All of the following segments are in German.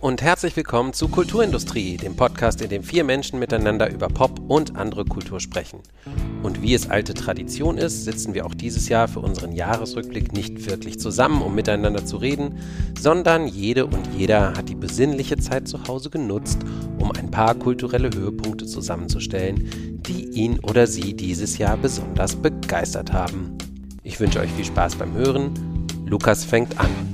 und herzlich willkommen zu Kulturindustrie, dem Podcast, in dem vier Menschen miteinander über Pop und andere Kultur sprechen. Und wie es alte Tradition ist, sitzen wir auch dieses Jahr für unseren Jahresrückblick nicht wirklich zusammen, um miteinander zu reden, sondern jede und jeder hat die besinnliche Zeit zu Hause genutzt, um ein paar kulturelle Höhepunkte zusammenzustellen, die ihn oder sie dieses Jahr besonders begeistert haben. Ich wünsche euch viel Spaß beim Hören. Lukas fängt an.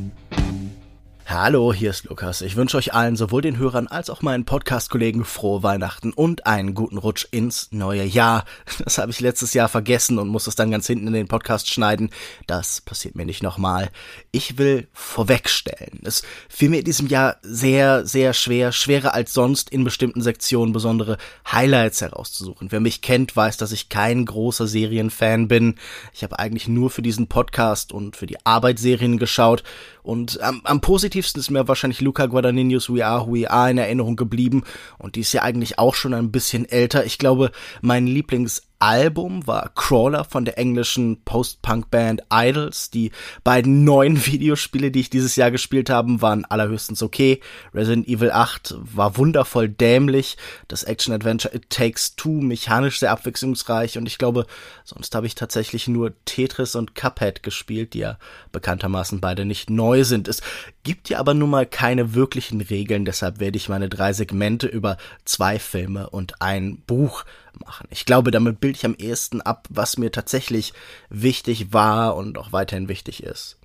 Hallo, hier ist Lukas. Ich wünsche euch allen, sowohl den Hörern als auch meinen Podcast-Kollegen, frohe Weihnachten und einen guten Rutsch ins neue Jahr. Das habe ich letztes Jahr vergessen und muss es dann ganz hinten in den Podcast schneiden. Das passiert mir nicht nochmal. Ich will vorwegstellen. Es fiel mir in diesem Jahr sehr, sehr schwer, schwerer als sonst in bestimmten Sektionen besondere Highlights herauszusuchen. Wer mich kennt, weiß, dass ich kein großer Serienfan bin. Ich habe eigentlich nur für diesen Podcast und für die Arbeitsserien geschaut und am, am positivsten ist mir wahrscheinlich Luca Guadagnino's We Are Who We Are in Erinnerung geblieben. Und die ist ja eigentlich auch schon ein bisschen älter. Ich glaube, mein Lieblings Album war Crawler von der englischen Post-Punk-Band Idols. Die beiden neuen Videospiele, die ich dieses Jahr gespielt habe, waren allerhöchstens okay. Resident Evil 8 war wundervoll dämlich. Das Action-Adventure It Takes Two mechanisch sehr abwechslungsreich. Und ich glaube, sonst habe ich tatsächlich nur Tetris und Cuphead gespielt, die ja bekanntermaßen beide nicht neu sind. Es gibt ja aber nun mal keine wirklichen Regeln. Deshalb werde ich meine drei Segmente über zwei Filme und ein Buch machen. Ich glaube, damit bilde ich am ehesten ab, was mir tatsächlich wichtig war und auch weiterhin wichtig ist.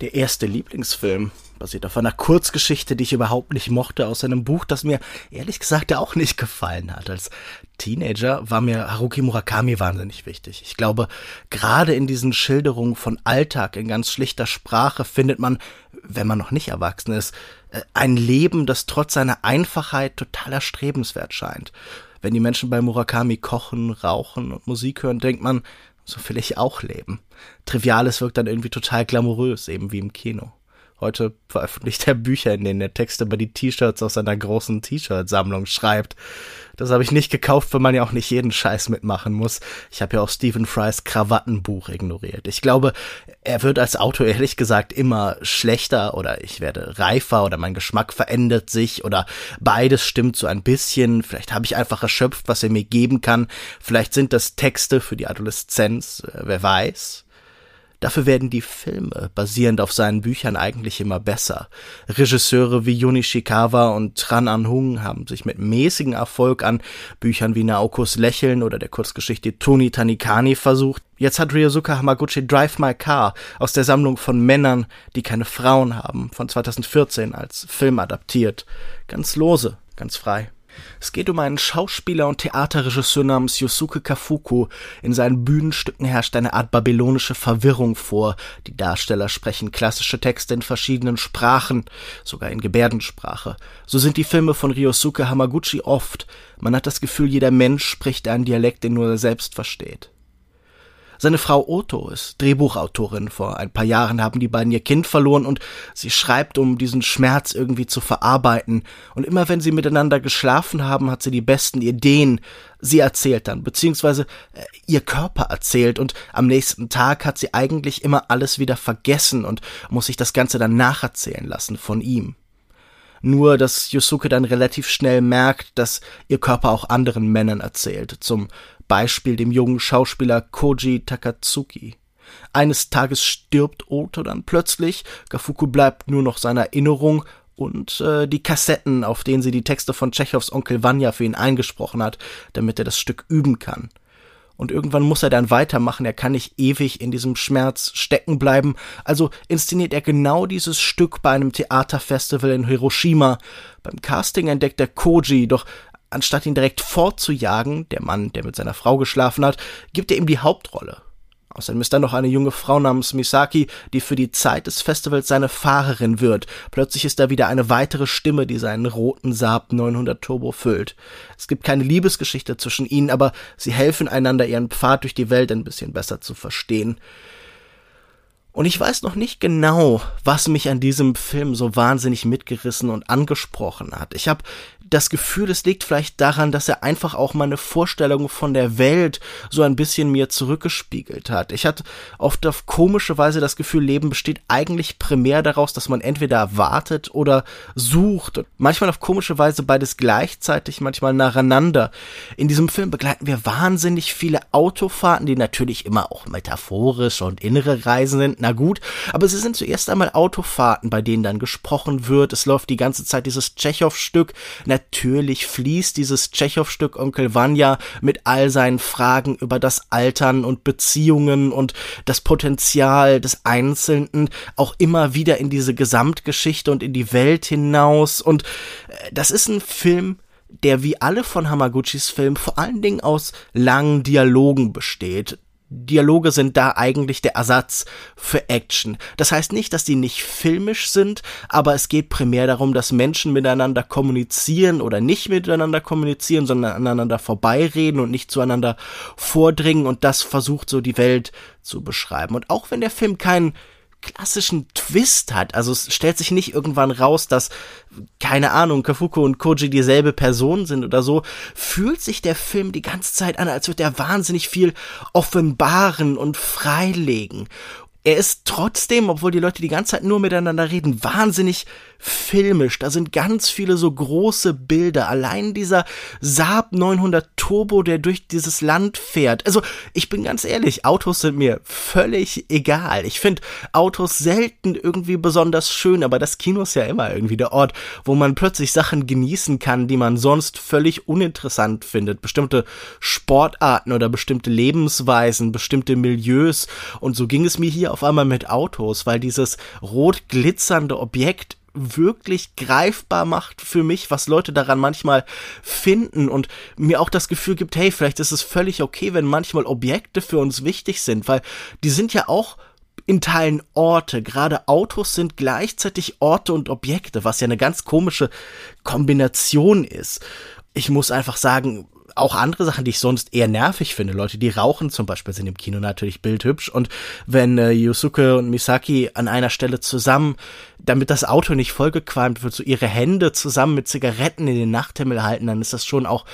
Der erste Lieblingsfilm basiert auf einer Kurzgeschichte, die ich überhaupt nicht mochte, aus einem Buch, das mir ehrlich gesagt auch nicht gefallen hat. Als Teenager war mir Haruki Murakami wahnsinnig wichtig. Ich glaube, gerade in diesen Schilderungen von Alltag in ganz schlichter Sprache findet man, wenn man noch nicht erwachsen ist, äh, ein Leben, das trotz seiner Einfachheit total erstrebenswert scheint wenn die Menschen bei Murakami kochen, rauchen und Musik hören, denkt man, so will ich auch leben. Triviales wirkt dann irgendwie total glamourös, eben wie im Kino. Heute veröffentlicht er Bücher, in denen er Texte über die T-Shirts aus seiner großen T-Shirt-Sammlung schreibt. Das habe ich nicht gekauft, weil man ja auch nicht jeden Scheiß mitmachen muss. Ich habe ja auch Stephen Frys Krawattenbuch ignoriert. Ich glaube, er wird als Autor ehrlich gesagt immer schlechter oder ich werde reifer oder mein Geschmack verändert sich oder beides stimmt so ein bisschen. Vielleicht habe ich einfach erschöpft, was er mir geben kann. Vielleicht sind das Texte für die Adoleszenz, äh, wer weiß. Dafür werden die Filme, basierend auf seinen Büchern, eigentlich immer besser. Regisseure wie Yuni Shikawa und Tran An Hung haben sich mit mäßigem Erfolg an Büchern wie Naokos Lächeln oder der Kurzgeschichte Toni Tanikani versucht. Jetzt hat Ryosuke Hamaguchi Drive My Car aus der Sammlung von Männern, die keine Frauen haben, von 2014 als Film adaptiert. Ganz lose, ganz frei. Es geht um einen Schauspieler und Theaterregisseur namens Yosuke Kafuku. In seinen Bühnenstücken herrscht eine Art babylonische Verwirrung vor. Die Darsteller sprechen klassische Texte in verschiedenen Sprachen, sogar in Gebärdensprache. So sind die Filme von Ryosuke Hamaguchi oft. Man hat das Gefühl, jeder Mensch spricht einen Dialekt, den nur er selbst versteht. Seine Frau Otto ist Drehbuchautorin. Vor ein paar Jahren haben die beiden ihr Kind verloren und sie schreibt, um diesen Schmerz irgendwie zu verarbeiten. Und immer wenn sie miteinander geschlafen haben, hat sie die besten Ideen. Sie erzählt dann, beziehungsweise äh, ihr Körper erzählt und am nächsten Tag hat sie eigentlich immer alles wieder vergessen und muss sich das Ganze dann nacherzählen lassen von ihm. Nur, dass Yusuke dann relativ schnell merkt, dass ihr Körper auch anderen Männern erzählt. Zum Beispiel dem jungen Schauspieler Koji Takatsuki. Eines Tages stirbt Oto dann plötzlich, Gafuku bleibt nur noch seine Erinnerung und äh, die Kassetten, auf denen sie die Texte von Tschechows Onkel Vanya für ihn eingesprochen hat, damit er das Stück üben kann. Und irgendwann muss er dann weitermachen, er kann nicht ewig in diesem Schmerz stecken bleiben, also inszeniert er genau dieses Stück bei einem Theaterfestival in Hiroshima. Beim Casting entdeckt er Koji, doch anstatt ihn direkt fortzujagen, der Mann, der mit seiner Frau geschlafen hat, gibt er ihm die Hauptrolle. Außerdem ist da noch eine junge Frau namens Misaki, die für die Zeit des Festivals seine Fahrerin wird. Plötzlich ist da wieder eine weitere Stimme, die seinen roten Saab 900 Turbo füllt. Es gibt keine Liebesgeschichte zwischen ihnen, aber sie helfen einander, ihren Pfad durch die Welt ein bisschen besser zu verstehen. Und ich weiß noch nicht genau, was mich an diesem Film so wahnsinnig mitgerissen und angesprochen hat. Ich habe das Gefühl, es liegt vielleicht daran, dass er einfach auch meine Vorstellung von der Welt so ein bisschen mir zurückgespiegelt hat. Ich hatte oft auf komische Weise das Gefühl, Leben besteht eigentlich primär daraus, dass man entweder wartet oder sucht. Manchmal auf komische Weise beides gleichzeitig, manchmal nacheinander. In diesem Film begleiten wir wahnsinnig viele Autofahrten, die natürlich immer auch metaphorisch und innere Reisen sind. Na gut, aber sie sind zuerst einmal Autofahrten, bei denen dann gesprochen wird. Es läuft die ganze Zeit dieses Tschechow-Stück. Natürlich fließt dieses Tschechow-Stück Onkel Vanya mit all seinen Fragen über das Altern und Beziehungen und das Potenzial des Einzelnen auch immer wieder in diese Gesamtgeschichte und in die Welt hinaus. Und äh, das ist ein Film, der wie alle von Hamaguchis Filmen vor allen Dingen aus langen Dialogen besteht. Dialoge sind da eigentlich der Ersatz für Action. Das heißt nicht, dass die nicht filmisch sind, aber es geht primär darum, dass Menschen miteinander kommunizieren oder nicht miteinander kommunizieren, sondern aneinander vorbeireden und nicht zueinander vordringen und das versucht so die Welt zu beschreiben. Und auch wenn der Film keinen klassischen Twist hat. Also es stellt sich nicht irgendwann raus, dass, keine Ahnung, Kafuko und Koji dieselbe Person sind oder so, fühlt sich der Film die ganze Zeit an, als würde er wahnsinnig viel offenbaren und freilegen er ist trotzdem, obwohl die Leute die ganze Zeit nur miteinander reden, wahnsinnig filmisch. Da sind ganz viele so große Bilder. Allein dieser Saab 900 Turbo, der durch dieses Land fährt. Also, ich bin ganz ehrlich, Autos sind mir völlig egal. Ich finde Autos selten irgendwie besonders schön, aber das Kino ist ja immer irgendwie der Ort, wo man plötzlich Sachen genießen kann, die man sonst völlig uninteressant findet. Bestimmte Sportarten oder bestimmte Lebensweisen, bestimmte Milieus. Und so ging es mir hier auf einmal mit Autos, weil dieses rot glitzernde Objekt wirklich greifbar macht für mich, was Leute daran manchmal finden und mir auch das Gefühl gibt, hey, vielleicht ist es völlig okay, wenn manchmal Objekte für uns wichtig sind, weil die sind ja auch in Teilen Orte. Gerade Autos sind gleichzeitig Orte und Objekte, was ja eine ganz komische Kombination ist. Ich muss einfach sagen, auch andere Sachen, die ich sonst eher nervig finde. Leute, die rauchen zum Beispiel, sind im Kino natürlich bildhübsch. Und wenn äh, Yusuke und Misaki an einer Stelle zusammen, damit das Auto nicht vollgequalmt wird, so ihre Hände zusammen mit Zigaretten in den Nachthimmel halten, dann ist das schon auch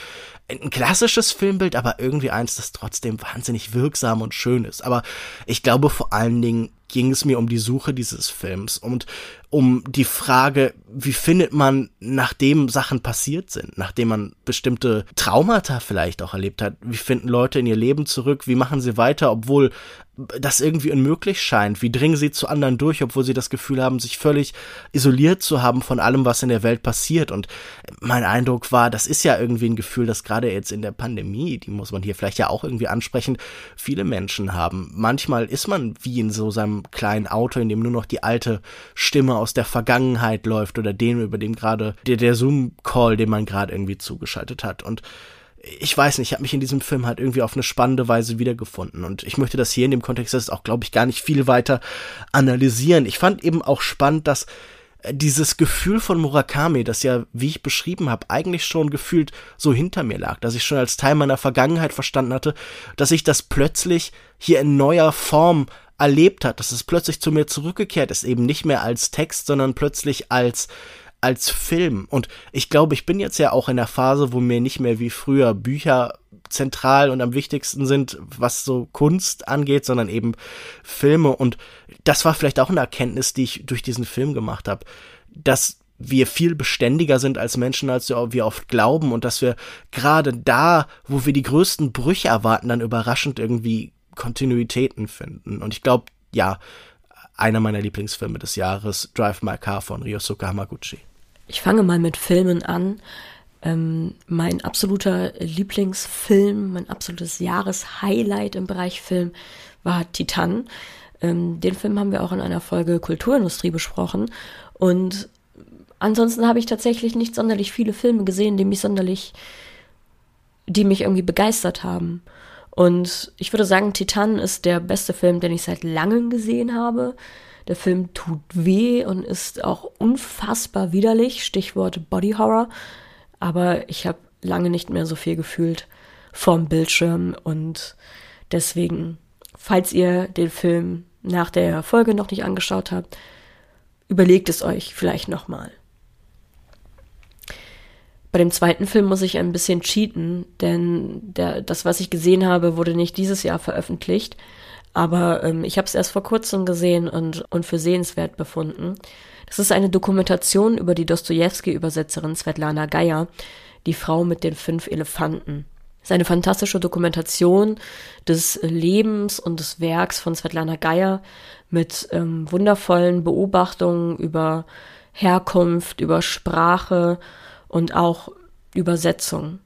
ein klassisches Filmbild, aber irgendwie eins, das trotzdem wahnsinnig wirksam und schön ist. Aber ich glaube vor allen Dingen ging es mir um die Suche dieses Films und um die Frage, wie findet man, nachdem Sachen passiert sind, nachdem man bestimmte Traumata vielleicht auch erlebt hat, wie finden Leute in ihr Leben zurück, wie machen sie weiter, obwohl das irgendwie unmöglich scheint, wie dringen sie zu anderen durch, obwohl sie das Gefühl haben, sich völlig isoliert zu haben von allem, was in der Welt passiert. Und mein Eindruck war, das ist ja irgendwie ein Gefühl, das gerade jetzt in der Pandemie, die muss man hier vielleicht ja auch irgendwie ansprechen, viele Menschen haben. Manchmal ist man wie in so seinem kleinen Auto, in dem nur noch die alte Stimme aus der Vergangenheit läuft oder dem, über dem gerade der, der Zoom-Call, den man gerade irgendwie zugeschaltet hat. Und ich weiß nicht, ich habe mich in diesem Film halt irgendwie auf eine spannende Weise wiedergefunden. Und ich möchte das hier in dem Kontext jetzt auch, glaube ich, gar nicht viel weiter analysieren. Ich fand eben auch spannend, dass äh, dieses Gefühl von Murakami, das ja, wie ich beschrieben habe, eigentlich schon gefühlt so hinter mir lag, dass ich schon als Teil meiner Vergangenheit verstanden hatte, dass ich das plötzlich hier in neuer Form erlebt hat, dass es plötzlich zu mir zurückgekehrt ist, eben nicht mehr als Text, sondern plötzlich als als Film. Und ich glaube, ich bin jetzt ja auch in der Phase, wo mir nicht mehr wie früher Bücher zentral und am wichtigsten sind, was so Kunst angeht, sondern eben Filme. Und das war vielleicht auch eine Erkenntnis, die ich durch diesen Film gemacht habe, dass wir viel beständiger sind als Menschen, als wir oft glauben und dass wir gerade da, wo wir die größten Brüche erwarten, dann überraschend irgendwie Kontinuitäten finden. Und ich glaube, ja, einer meiner Lieblingsfilme des Jahres, Drive My Car von Ryosuke Hamaguchi. Ich fange mal mit Filmen an. Ähm, mein absoluter Lieblingsfilm, mein absolutes Jahreshighlight im Bereich Film war Titan. Ähm, den Film haben wir auch in einer Folge Kulturindustrie besprochen. Und ansonsten habe ich tatsächlich nicht sonderlich viele Filme gesehen, die mich sonderlich, die mich irgendwie begeistert haben. Und ich würde sagen, Titan ist der beste Film, den ich seit langem gesehen habe. Der Film tut weh und ist auch unfassbar widerlich, Stichwort Body Horror. Aber ich habe lange nicht mehr so viel gefühlt vorm Bildschirm und deswegen, falls ihr den Film nach der Folge noch nicht angeschaut habt, überlegt es euch vielleicht nochmal. Bei dem zweiten Film muss ich ein bisschen cheaten, denn der, das, was ich gesehen habe, wurde nicht dieses Jahr veröffentlicht. Aber ähm, ich habe es erst vor kurzem gesehen und, und für sehenswert befunden. Das ist eine Dokumentation über die Dostoevsky-Übersetzerin Svetlana Geier, die Frau mit den fünf Elefanten. Es ist eine fantastische Dokumentation des Lebens und des Werks von Svetlana Geier mit ähm, wundervollen Beobachtungen über Herkunft, über Sprache und auch Übersetzung.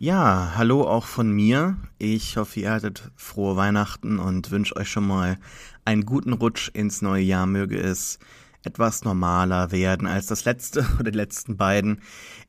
Ja, hallo auch von mir. Ich hoffe, ihr hattet frohe Weihnachten und wünsche euch schon mal einen guten Rutsch ins neue Jahr. Möge es etwas normaler werden als das letzte oder die letzten beiden.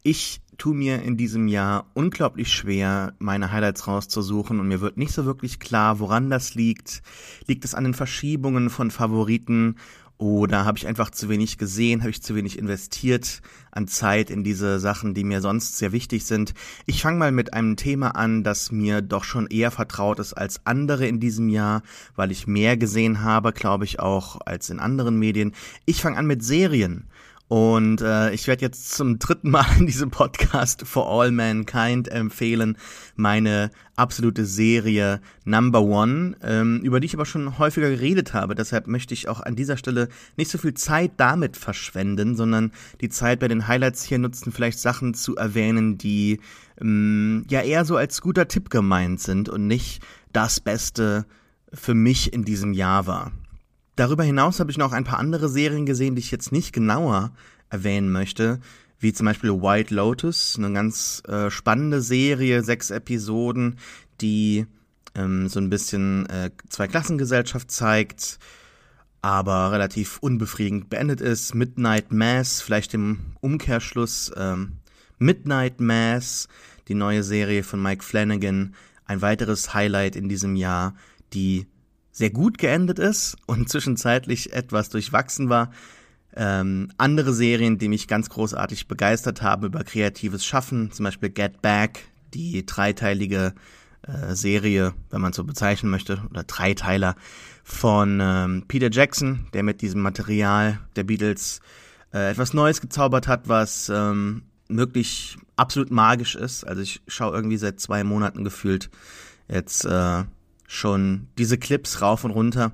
Ich tue mir in diesem Jahr unglaublich schwer, meine Highlights rauszusuchen und mir wird nicht so wirklich klar, woran das liegt. Liegt es an den Verschiebungen von Favoriten oder habe ich einfach zu wenig gesehen, habe ich zu wenig investiert an Zeit in diese Sachen, die mir sonst sehr wichtig sind. Ich fange mal mit einem Thema an, das mir doch schon eher vertraut ist als andere in diesem Jahr, weil ich mehr gesehen habe, glaube ich auch, als in anderen Medien. Ich fange an mit Serien. Und äh, ich werde jetzt zum dritten Mal in diesem Podcast For All Mankind empfehlen, meine absolute Serie Number One, ähm, über die ich aber schon häufiger geredet habe. Deshalb möchte ich auch an dieser Stelle nicht so viel Zeit damit verschwenden, sondern die Zeit bei den Highlights hier nutzen, vielleicht Sachen zu erwähnen, die ähm, ja eher so als guter Tipp gemeint sind und nicht das Beste für mich in diesem Jahr war. Darüber hinaus habe ich noch ein paar andere Serien gesehen, die ich jetzt nicht genauer erwähnen möchte, wie zum Beispiel White Lotus, eine ganz äh, spannende Serie, sechs Episoden, die ähm, so ein bisschen äh, Zweiklassengesellschaft zeigt, aber relativ unbefriedigend beendet ist. Midnight Mass, vielleicht im Umkehrschluss ähm, Midnight Mass, die neue Serie von Mike Flanagan, ein weiteres Highlight in diesem Jahr, die sehr gut geendet ist und zwischenzeitlich etwas durchwachsen war. Ähm, andere Serien, die mich ganz großartig begeistert haben über kreatives Schaffen, zum Beispiel Get Back, die dreiteilige äh, Serie, wenn man so bezeichnen möchte, oder Dreiteiler von ähm, Peter Jackson, der mit diesem Material der Beatles äh, etwas Neues gezaubert hat, was ähm, wirklich absolut magisch ist. Also ich schaue irgendwie seit zwei Monaten gefühlt jetzt äh, schon diese Clips rauf und runter.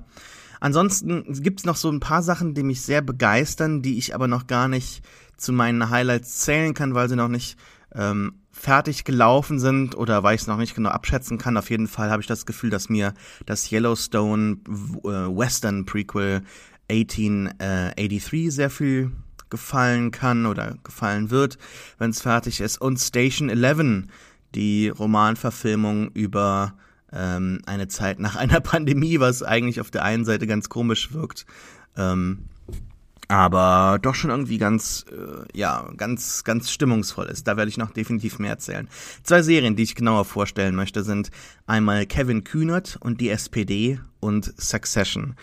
Ansonsten gibt's noch so ein paar Sachen, die mich sehr begeistern, die ich aber noch gar nicht zu meinen Highlights zählen kann, weil sie noch nicht ähm, fertig gelaufen sind oder weil ich es noch nicht genau abschätzen kann. Auf jeden Fall habe ich das Gefühl, dass mir das Yellowstone äh, Western Prequel 1883 sehr viel gefallen kann oder gefallen wird, wenn es fertig ist. Und Station 11, die Romanverfilmung über ähm, eine Zeit nach einer Pandemie, was eigentlich auf der einen Seite ganz komisch wirkt. Ähm, aber doch schon irgendwie ganz, äh, ja, ganz, ganz stimmungsvoll ist. Da werde ich noch definitiv mehr erzählen. Zwei Serien, die ich genauer vorstellen möchte, sind einmal Kevin Kühnert und die SPD und Succession.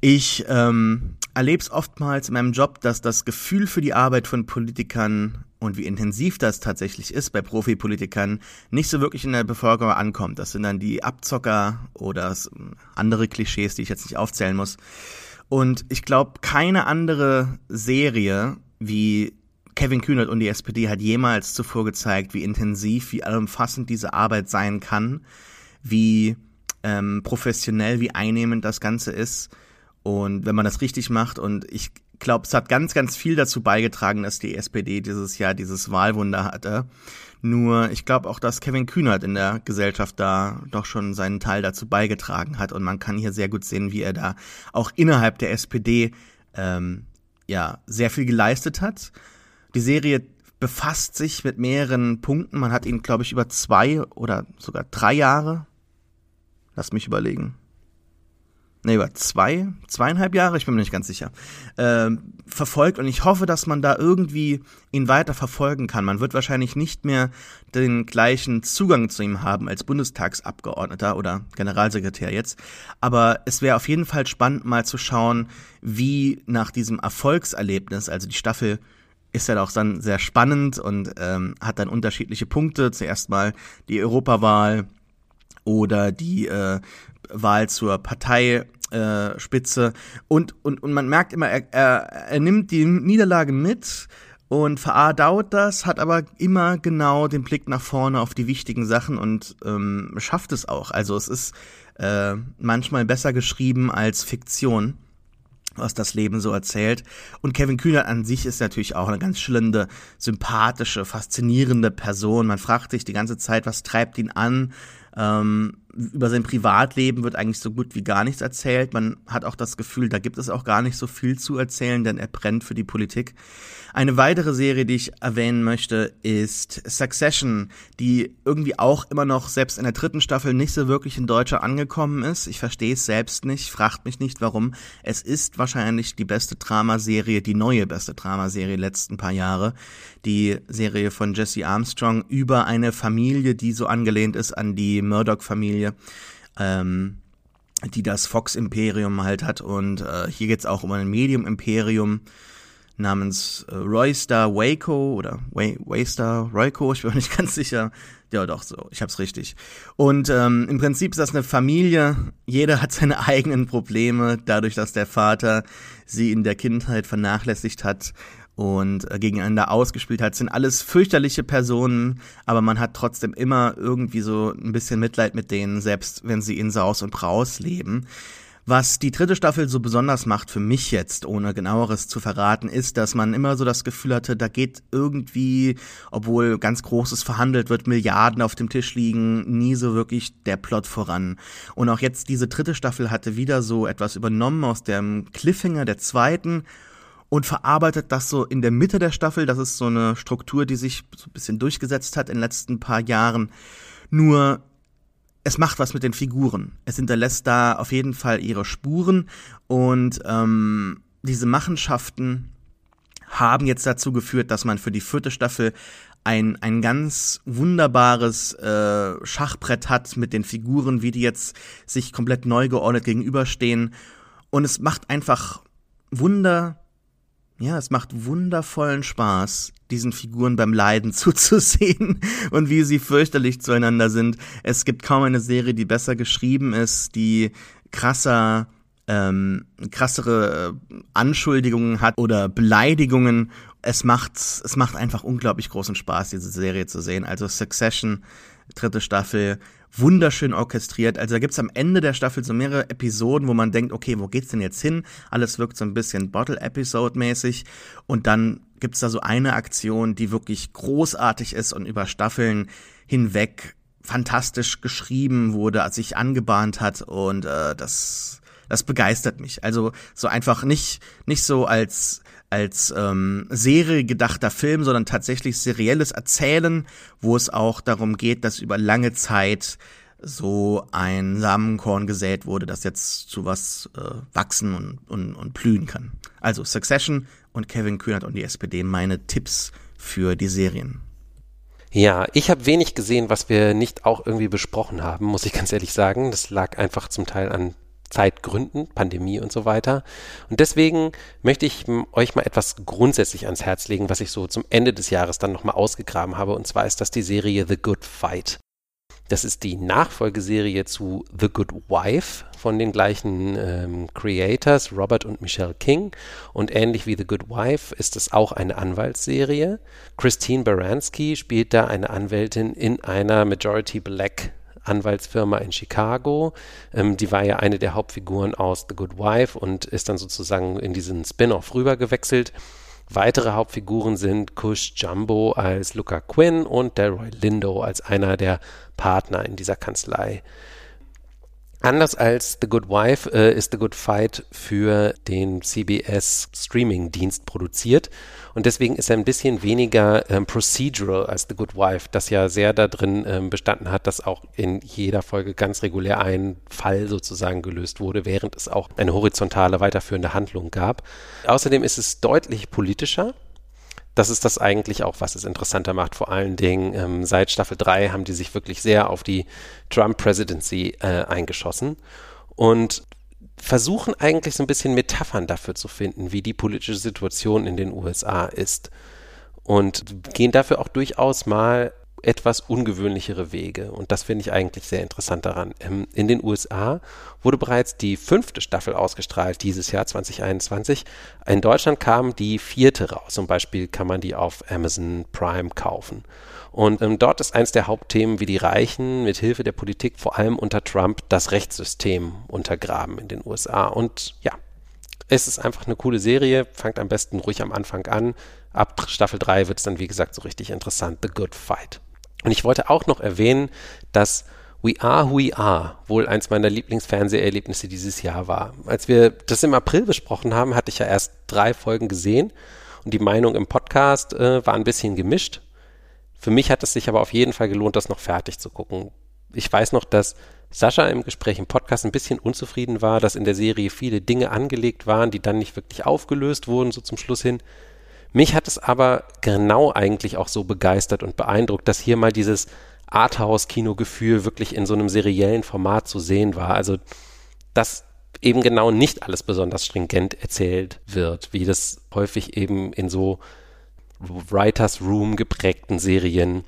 Ich ähm, erlebe es oftmals in meinem Job, dass das Gefühl für die Arbeit von Politikern und wie intensiv das tatsächlich ist bei Profipolitikern, nicht so wirklich in der Bevölkerung ankommt. Das sind dann die Abzocker oder andere Klischees, die ich jetzt nicht aufzählen muss. Und ich glaube, keine andere Serie wie Kevin Kühnert und die SPD hat jemals zuvor gezeigt, wie intensiv, wie allumfassend diese Arbeit sein kann, wie ähm, professionell, wie einnehmend das Ganze ist. Und wenn man das richtig macht, und ich glaube, es hat ganz, ganz viel dazu beigetragen, dass die SPD dieses Jahr dieses Wahlwunder hatte. Nur ich glaube auch, dass Kevin Kühnert in der Gesellschaft da doch schon seinen Teil dazu beigetragen hat. Und man kann hier sehr gut sehen, wie er da auch innerhalb der SPD ähm, ja sehr viel geleistet hat. Die Serie befasst sich mit mehreren Punkten. Man hat ihn, glaube ich, über zwei oder sogar drei Jahre, lass mich überlegen, nee, über zwei, zweieinhalb Jahre, ich bin mir nicht ganz sicher, äh, verfolgt und ich hoffe, dass man da irgendwie ihn weiter verfolgen kann. Man wird wahrscheinlich nicht mehr den gleichen Zugang zu ihm haben als Bundestagsabgeordneter oder Generalsekretär jetzt, aber es wäre auf jeden Fall spannend mal zu schauen, wie nach diesem Erfolgserlebnis, also die Staffel ist ja auch dann sehr spannend und ähm, hat dann unterschiedliche Punkte. Zuerst mal die Europawahl oder die äh, Wahl zur Parteispitze. Äh, und, und, und man merkt immer, er, er, er nimmt die Niederlage mit Und verdaut das, hat aber immer genau den Blick nach vorne auf die wichtigen Sachen und ähm, schafft es auch. Also es ist äh, manchmal besser geschrieben als Fiktion was das Leben so erzählt. Und Kevin Kühner an sich ist natürlich auch eine ganz schillernde, sympathische, faszinierende Person. Man fragt sich die ganze Zeit, was treibt ihn an? Ähm, über sein Privatleben wird eigentlich so gut wie gar nichts erzählt. Man hat auch das Gefühl, da gibt es auch gar nicht so viel zu erzählen, denn er brennt für die Politik. Eine weitere Serie, die ich erwähnen möchte, ist Succession, die irgendwie auch immer noch selbst in der dritten Staffel nicht so wirklich in Deutscher angekommen ist. Ich verstehe es selbst nicht, fragt mich nicht warum. Es ist wahrscheinlich die beste Dramaserie, die neue beste Dramaserie letzten paar Jahre. Die Serie von Jesse Armstrong über eine Familie, die so angelehnt ist an die Murdoch-Familie. Ähm, die das Fox-Imperium halt hat. Und äh, hier geht's auch um ein Medium-Imperium namens äh, Roystar Waco oder Way, Waystar Royco, ich bin mir nicht ganz sicher. Ja, doch, so, ich hab's richtig. Und ähm, im Prinzip ist das eine Familie, jeder hat seine eigenen Probleme, dadurch, dass der Vater sie in der Kindheit vernachlässigt hat und äh, gegeneinander ausgespielt hat, sind alles fürchterliche Personen, aber man hat trotzdem immer irgendwie so ein bisschen Mitleid mit denen, selbst wenn sie in Saus und Braus leben. Was die dritte Staffel so besonders macht für mich jetzt, ohne genaueres zu verraten, ist, dass man immer so das Gefühl hatte, da geht irgendwie, obwohl ganz Großes verhandelt wird, Milliarden auf dem Tisch liegen, nie so wirklich der Plot voran. Und auch jetzt diese dritte Staffel hatte wieder so etwas übernommen aus dem Cliffhanger der zweiten und verarbeitet das so in der Mitte der Staffel. Das ist so eine Struktur, die sich so ein bisschen durchgesetzt hat in den letzten paar Jahren. Nur es macht was mit den Figuren. Es hinterlässt da auf jeden Fall ihre Spuren und ähm, diese Machenschaften haben jetzt dazu geführt, dass man für die vierte Staffel ein, ein ganz wunderbares äh, Schachbrett hat mit den Figuren, wie die jetzt sich komplett neu geordnet gegenüberstehen. Und es macht einfach Wunder, ja, es macht wundervollen Spaß, diesen Figuren beim Leiden zuzusehen und wie sie fürchterlich zueinander sind. Es gibt kaum eine Serie, die besser geschrieben ist, die krasser ähm, krassere äh, Anschuldigungen hat oder Beleidigungen. Es macht, es macht einfach unglaublich großen Spaß, diese Serie zu sehen. Also Succession, dritte Staffel, wunderschön orchestriert. Also da gibt's am Ende der Staffel so mehrere Episoden, wo man denkt, okay, wo geht's denn jetzt hin? Alles wirkt so ein bisschen Bottle-Episode-mäßig. Und dann gibt's da so eine Aktion, die wirklich großartig ist und über Staffeln hinweg fantastisch geschrieben wurde, als sich angebahnt hat und äh, das das begeistert mich. Also so einfach nicht nicht so als als ähm, Serie gedachter Film, sondern tatsächlich serielles Erzählen, wo es auch darum geht, dass über lange Zeit so ein Samenkorn gesät wurde, das jetzt zu was äh, wachsen und, und, und blühen kann. Also Succession und Kevin Kühnert und die SPD meine Tipps für die Serien. Ja, ich habe wenig gesehen, was wir nicht auch irgendwie besprochen haben, muss ich ganz ehrlich sagen. Das lag einfach zum Teil an Zeitgründen, Pandemie und so weiter. Und deswegen möchte ich euch mal etwas grundsätzlich ans Herz legen, was ich so zum Ende des Jahres dann nochmal ausgegraben habe. Und zwar ist das die Serie The Good Fight. Das ist die Nachfolgeserie zu The Good Wife von den gleichen ähm, Creators, Robert und Michelle King. Und ähnlich wie The Good Wife ist es auch eine Anwaltsserie. Christine Baranski spielt da eine Anwältin in einer Majority Black Anwaltsfirma in Chicago. Ähm, die war ja eine der Hauptfiguren aus The Good Wife und ist dann sozusagen in diesen Spin-off rübergewechselt. Weitere Hauptfiguren sind Kush Jumbo als Luca Quinn und Delroy Lindo als einer der Partner in dieser Kanzlei. Anders als The Good Wife äh, ist The Good Fight für den CBS Streaming-Dienst produziert und deswegen ist er ein bisschen weniger ähm, procedural als The Good Wife, das ja sehr da drin ähm, bestanden hat, dass auch in jeder Folge ganz regulär ein Fall sozusagen gelöst wurde, während es auch eine horizontale weiterführende Handlung gab. Außerdem ist es deutlich politischer das ist das eigentlich auch, was es interessanter macht. Vor allen Dingen ähm, seit Staffel 3 haben die sich wirklich sehr auf die Trump-Presidency äh, eingeschossen und versuchen eigentlich so ein bisschen Metaphern dafür zu finden, wie die politische Situation in den USA ist. Und gehen dafür auch durchaus mal etwas ungewöhnlichere Wege. Und das finde ich eigentlich sehr interessant daran. Ähm, in den USA wurde bereits die fünfte Staffel ausgestrahlt dieses Jahr 2021. In Deutschland kam die vierte raus. Zum Beispiel kann man die auf Amazon Prime kaufen. Und ähm, dort ist eins der Hauptthemen, wie die Reichen mit Hilfe der Politik vor allem unter Trump das Rechtssystem untergraben in den USA. Und ja, es ist einfach eine coole Serie. Fangt am besten ruhig am Anfang an. Ab Staffel 3 wird es dann, wie gesagt, so richtig interessant. The Good Fight. Und ich wollte auch noch erwähnen, dass We Are Who We Are wohl eins meiner Lieblingsfernseherlebnisse dieses Jahr war. Als wir das im April besprochen haben, hatte ich ja erst drei Folgen gesehen und die Meinung im Podcast äh, war ein bisschen gemischt. Für mich hat es sich aber auf jeden Fall gelohnt, das noch fertig zu gucken. Ich weiß noch, dass Sascha im Gespräch im Podcast ein bisschen unzufrieden war, dass in der Serie viele Dinge angelegt waren, die dann nicht wirklich aufgelöst wurden, so zum Schluss hin. Mich hat es aber genau eigentlich auch so begeistert und beeindruckt, dass hier mal dieses Arthouse-Kino-Gefühl wirklich in so einem seriellen Format zu sehen war. Also, dass eben genau nicht alles besonders stringent erzählt wird, wie das häufig eben in so Writers Room geprägten Serien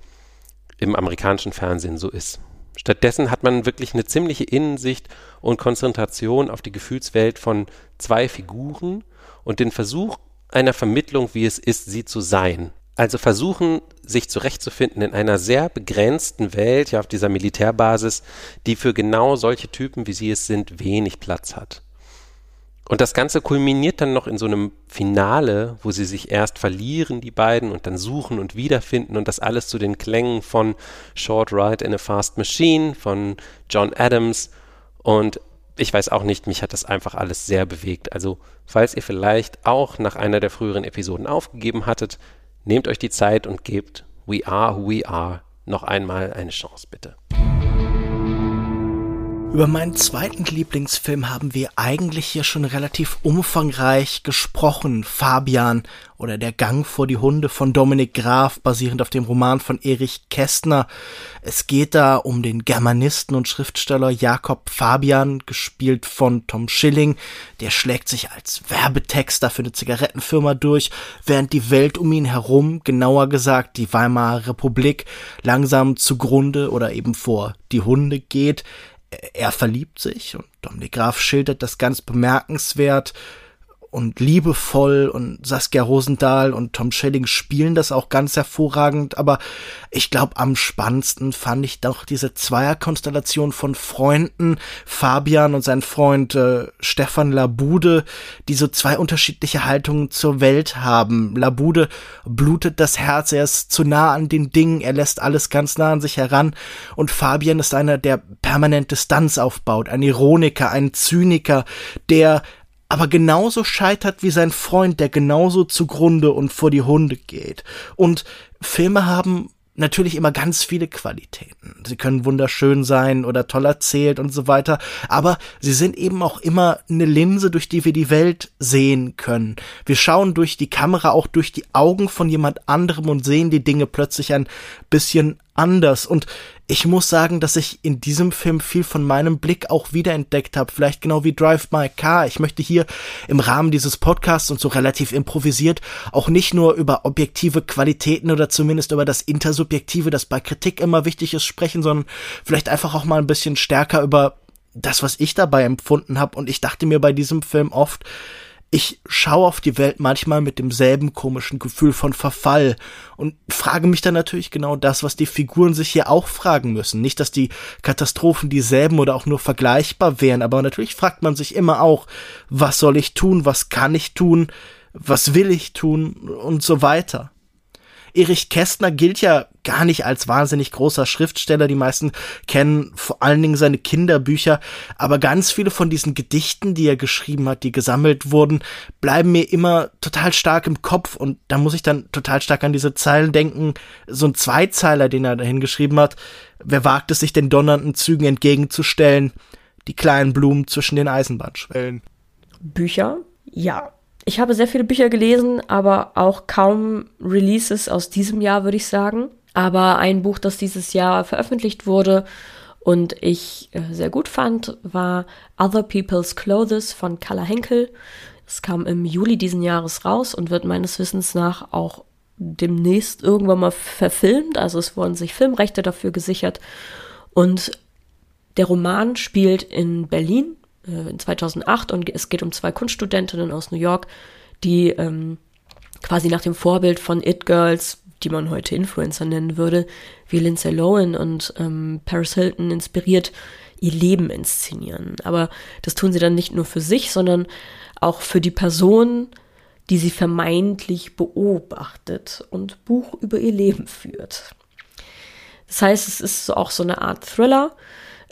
im amerikanischen Fernsehen so ist. Stattdessen hat man wirklich eine ziemliche Innensicht und Konzentration auf die Gefühlswelt von zwei Figuren und den Versuch, einer Vermittlung, wie es ist, sie zu sein. Also versuchen, sich zurechtzufinden in einer sehr begrenzten Welt, ja auf dieser Militärbasis, die für genau solche Typen, wie sie es sind, wenig Platz hat. Und das Ganze kulminiert dann noch in so einem Finale, wo sie sich erst verlieren, die beiden, und dann suchen und wiederfinden und das alles zu den Klängen von Short Ride in a Fast Machine, von John Adams und ich weiß auch nicht, mich hat das einfach alles sehr bewegt. Also, falls ihr vielleicht auch nach einer der früheren Episoden aufgegeben hattet, nehmt euch die Zeit und gebt We Are Who We Are noch einmal eine Chance, bitte. Über meinen zweiten Lieblingsfilm haben wir eigentlich hier schon relativ umfangreich gesprochen. Fabian oder Der Gang vor die Hunde von Dominik Graf, basierend auf dem Roman von Erich Kästner. Es geht da um den Germanisten und Schriftsteller Jakob Fabian, gespielt von Tom Schilling. Der schlägt sich als Werbetexter für eine Zigarettenfirma durch, während die Welt um ihn herum, genauer gesagt die Weimarer Republik, langsam zugrunde oder eben vor die Hunde geht er verliebt sich und Dominik Graf schildert das ganz bemerkenswert und liebevoll und Saskia Rosendahl und Tom Schelling spielen das auch ganz hervorragend, aber ich glaube am spannendsten fand ich doch diese Zweierkonstellation von Freunden, Fabian und sein Freund äh, Stefan Labude, die so zwei unterschiedliche Haltungen zur Welt haben. Labude blutet das Herz, er ist zu nah an den Dingen, er lässt alles ganz nah an sich heran und Fabian ist einer, der permanent Distanz aufbaut, ein Ironiker, ein Zyniker, der aber genauso scheitert wie sein Freund, der genauso zugrunde und vor die Hunde geht. Und Filme haben natürlich immer ganz viele Qualitäten. Sie können wunderschön sein oder toll erzählt und so weiter, aber sie sind eben auch immer eine Linse, durch die wir die Welt sehen können. Wir schauen durch die Kamera auch durch die Augen von jemand anderem und sehen die Dinge plötzlich ein bisschen anders und ich muss sagen, dass ich in diesem Film viel von meinem Blick auch wiederentdeckt habe, vielleicht genau wie Drive My Car. Ich möchte hier im Rahmen dieses Podcasts und so relativ improvisiert auch nicht nur über objektive Qualitäten oder zumindest über das Intersubjektive, das bei Kritik immer wichtig ist, sprechen, sondern vielleicht einfach auch mal ein bisschen stärker über das, was ich dabei empfunden habe. Und ich dachte mir bei diesem Film oft, ich schaue auf die Welt manchmal mit demselben komischen Gefühl von Verfall und frage mich dann natürlich genau das, was die Figuren sich hier auch fragen müssen. Nicht, dass die Katastrophen dieselben oder auch nur vergleichbar wären, aber natürlich fragt man sich immer auch, was soll ich tun, was kann ich tun, was will ich tun und so weiter. Erich Kästner gilt ja gar nicht als wahnsinnig großer Schriftsteller. Die meisten kennen vor allen Dingen seine Kinderbücher. Aber ganz viele von diesen Gedichten, die er geschrieben hat, die gesammelt wurden, bleiben mir immer total stark im Kopf. Und da muss ich dann total stark an diese Zeilen denken. So ein Zweizeiler, den er dahin geschrieben hat. Wer wagt es sich den donnernden Zügen entgegenzustellen? Die kleinen Blumen zwischen den Eisenbahnschwellen. Bücher? Ja, ich habe sehr viele Bücher gelesen, aber auch kaum Releases aus diesem Jahr, würde ich sagen. Aber ein Buch, das dieses Jahr veröffentlicht wurde und ich äh, sehr gut fand, war Other People's Clothes von Carla Henkel. Es kam im Juli diesen Jahres raus und wird meines Wissens nach auch demnächst irgendwann mal verfilmt. Also es wurden sich Filmrechte dafür gesichert. Und der Roman spielt in Berlin äh, in 2008 und es geht um zwei Kunststudentinnen aus New York, die ähm, quasi nach dem Vorbild von It Girls, die man heute Influencer nennen würde, wie Lindsay Lohan und ähm, Paris Hilton inspiriert, ihr Leben inszenieren. Aber das tun sie dann nicht nur für sich, sondern auch für die Person, die sie vermeintlich beobachtet und Buch über ihr Leben führt. Das heißt, es ist auch so eine Art Thriller,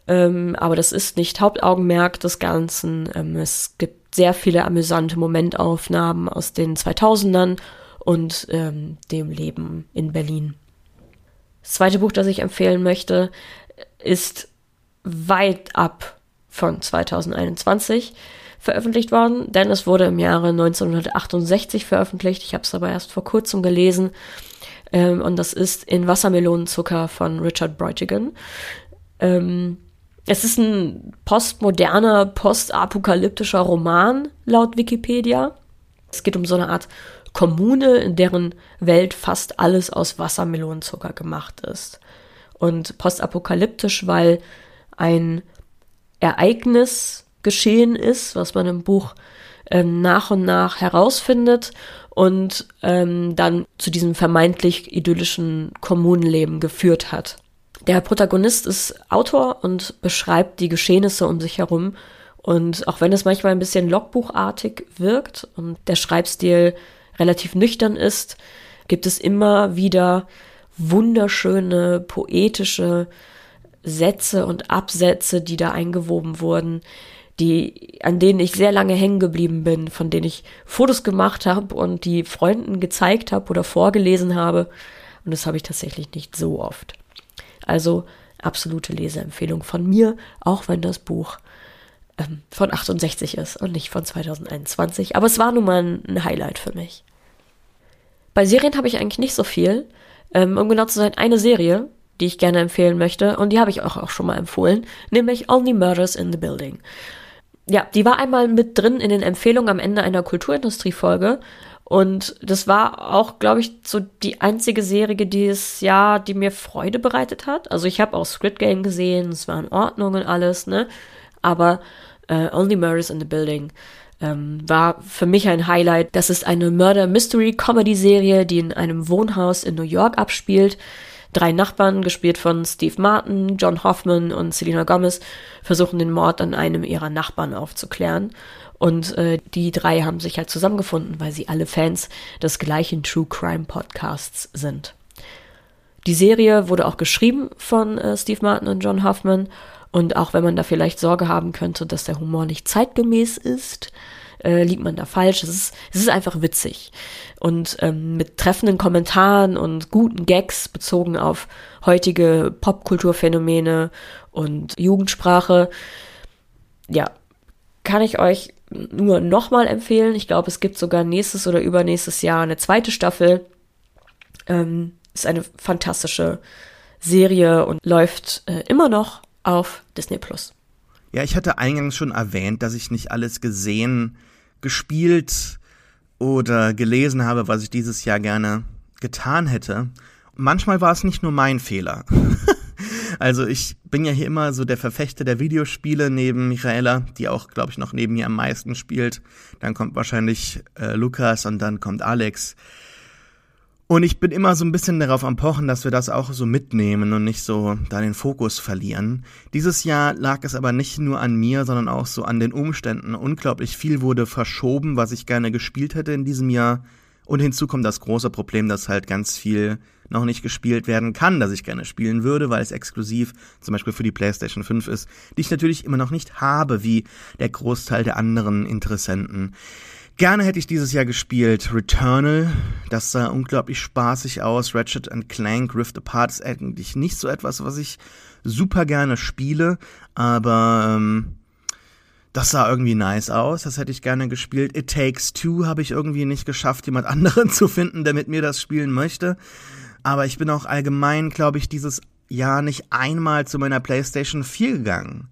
ähm, aber das ist nicht Hauptaugenmerk des Ganzen. Ähm, es gibt sehr viele amüsante Momentaufnahmen aus den 2000ern und ähm, dem Leben in Berlin. Das zweite Buch, das ich empfehlen möchte, ist weit ab von 2021 veröffentlicht worden, denn es wurde im Jahre 1968 veröffentlicht. Ich habe es aber erst vor kurzem gelesen. Ähm, und das ist in Wassermelonenzucker von Richard Breutigam. Ähm, es ist ein postmoderner, postapokalyptischer Roman laut Wikipedia. Es geht um so eine Art Kommune, in deren Welt fast alles aus Wassermelonenzucker gemacht ist. Und postapokalyptisch, weil ein Ereignis geschehen ist, was man im Buch ähm, nach und nach herausfindet und ähm, dann zu diesem vermeintlich idyllischen Kommunenleben geführt hat. Der Protagonist ist Autor und beschreibt die Geschehnisse um sich herum. Und auch wenn es manchmal ein bisschen logbuchartig wirkt und der Schreibstil relativ nüchtern ist, gibt es immer wieder wunderschöne, poetische Sätze und Absätze, die da eingewoben wurden, die, an denen ich sehr lange hängen geblieben bin, von denen ich Fotos gemacht habe und die Freunden gezeigt habe oder vorgelesen habe. Und das habe ich tatsächlich nicht so oft. Also absolute Leseempfehlung von mir, auch wenn das Buch ähm, von 68 ist und nicht von 2021. Aber es war nun mal ein Highlight für mich. Bei Serien habe ich eigentlich nicht so viel. Ähm, um genau zu sein, eine Serie, die ich gerne empfehlen möchte, und die habe ich auch, auch schon mal empfohlen, nämlich Only Murders in the Building. Ja, die war einmal mit drin in den Empfehlungen am Ende einer Kulturindustrie-Folge und das war auch, glaube ich, so die einzige Serie dieses Jahr, die mir Freude bereitet hat. Also ich habe auch Squid Game gesehen, es war in Ordnung und alles, ne? Aber äh, Only Murders in the Building ähm, war für mich ein Highlight. Das ist eine Murder-Mystery-Comedy-Serie, die in einem Wohnhaus in New York abspielt. Drei Nachbarn, gespielt von Steve Martin, John Hoffman und Selena Gomez, versuchen den Mord an einem ihrer Nachbarn aufzuklären. Und äh, die drei haben sich halt zusammengefunden, weil sie alle Fans des gleichen True Crime Podcasts sind. Die Serie wurde auch geschrieben von äh, Steve Martin und John Hoffman. Und auch wenn man da vielleicht Sorge haben könnte, dass der Humor nicht zeitgemäß ist, äh, liegt man da falsch. Es ist, es ist einfach witzig. Und ähm, mit treffenden Kommentaren und guten Gags bezogen auf heutige Popkulturphänomene und Jugendsprache, ja, kann ich euch nur nochmal empfehlen. Ich glaube, es gibt sogar nächstes oder übernächstes Jahr eine zweite Staffel. Ähm, ist eine fantastische Serie und läuft äh, immer noch auf Disney Plus. Ja, ich hatte eingangs schon erwähnt, dass ich nicht alles gesehen, gespielt oder gelesen habe, was ich dieses Jahr gerne getan hätte. Manchmal war es nicht nur mein Fehler. Also ich bin ja hier immer so der Verfechter der Videospiele neben Michaela, die auch, glaube ich, noch neben mir am meisten spielt. Dann kommt wahrscheinlich äh, Lukas und dann kommt Alex. Und ich bin immer so ein bisschen darauf am Pochen, dass wir das auch so mitnehmen und nicht so da den Fokus verlieren. Dieses Jahr lag es aber nicht nur an mir, sondern auch so an den Umständen. Unglaublich viel wurde verschoben, was ich gerne gespielt hätte in diesem Jahr. Und hinzu kommt das große Problem, dass halt ganz viel noch nicht gespielt werden kann, das ich gerne spielen würde, weil es exklusiv zum Beispiel für die PlayStation 5 ist, die ich natürlich immer noch nicht habe, wie der Großteil der anderen Interessenten. Gerne hätte ich dieses Jahr gespielt Returnal. Das sah unglaublich spaßig aus. Ratchet Clank Rift Apart ist eigentlich nicht so etwas, was ich super gerne spiele, aber ähm, das sah irgendwie nice aus, das hätte ich gerne gespielt. It Takes Two habe ich irgendwie nicht geschafft, jemand anderen zu finden, der mit mir das spielen möchte. Aber ich bin auch allgemein, glaube ich, dieses Jahr nicht einmal zu meiner PlayStation 4 gegangen,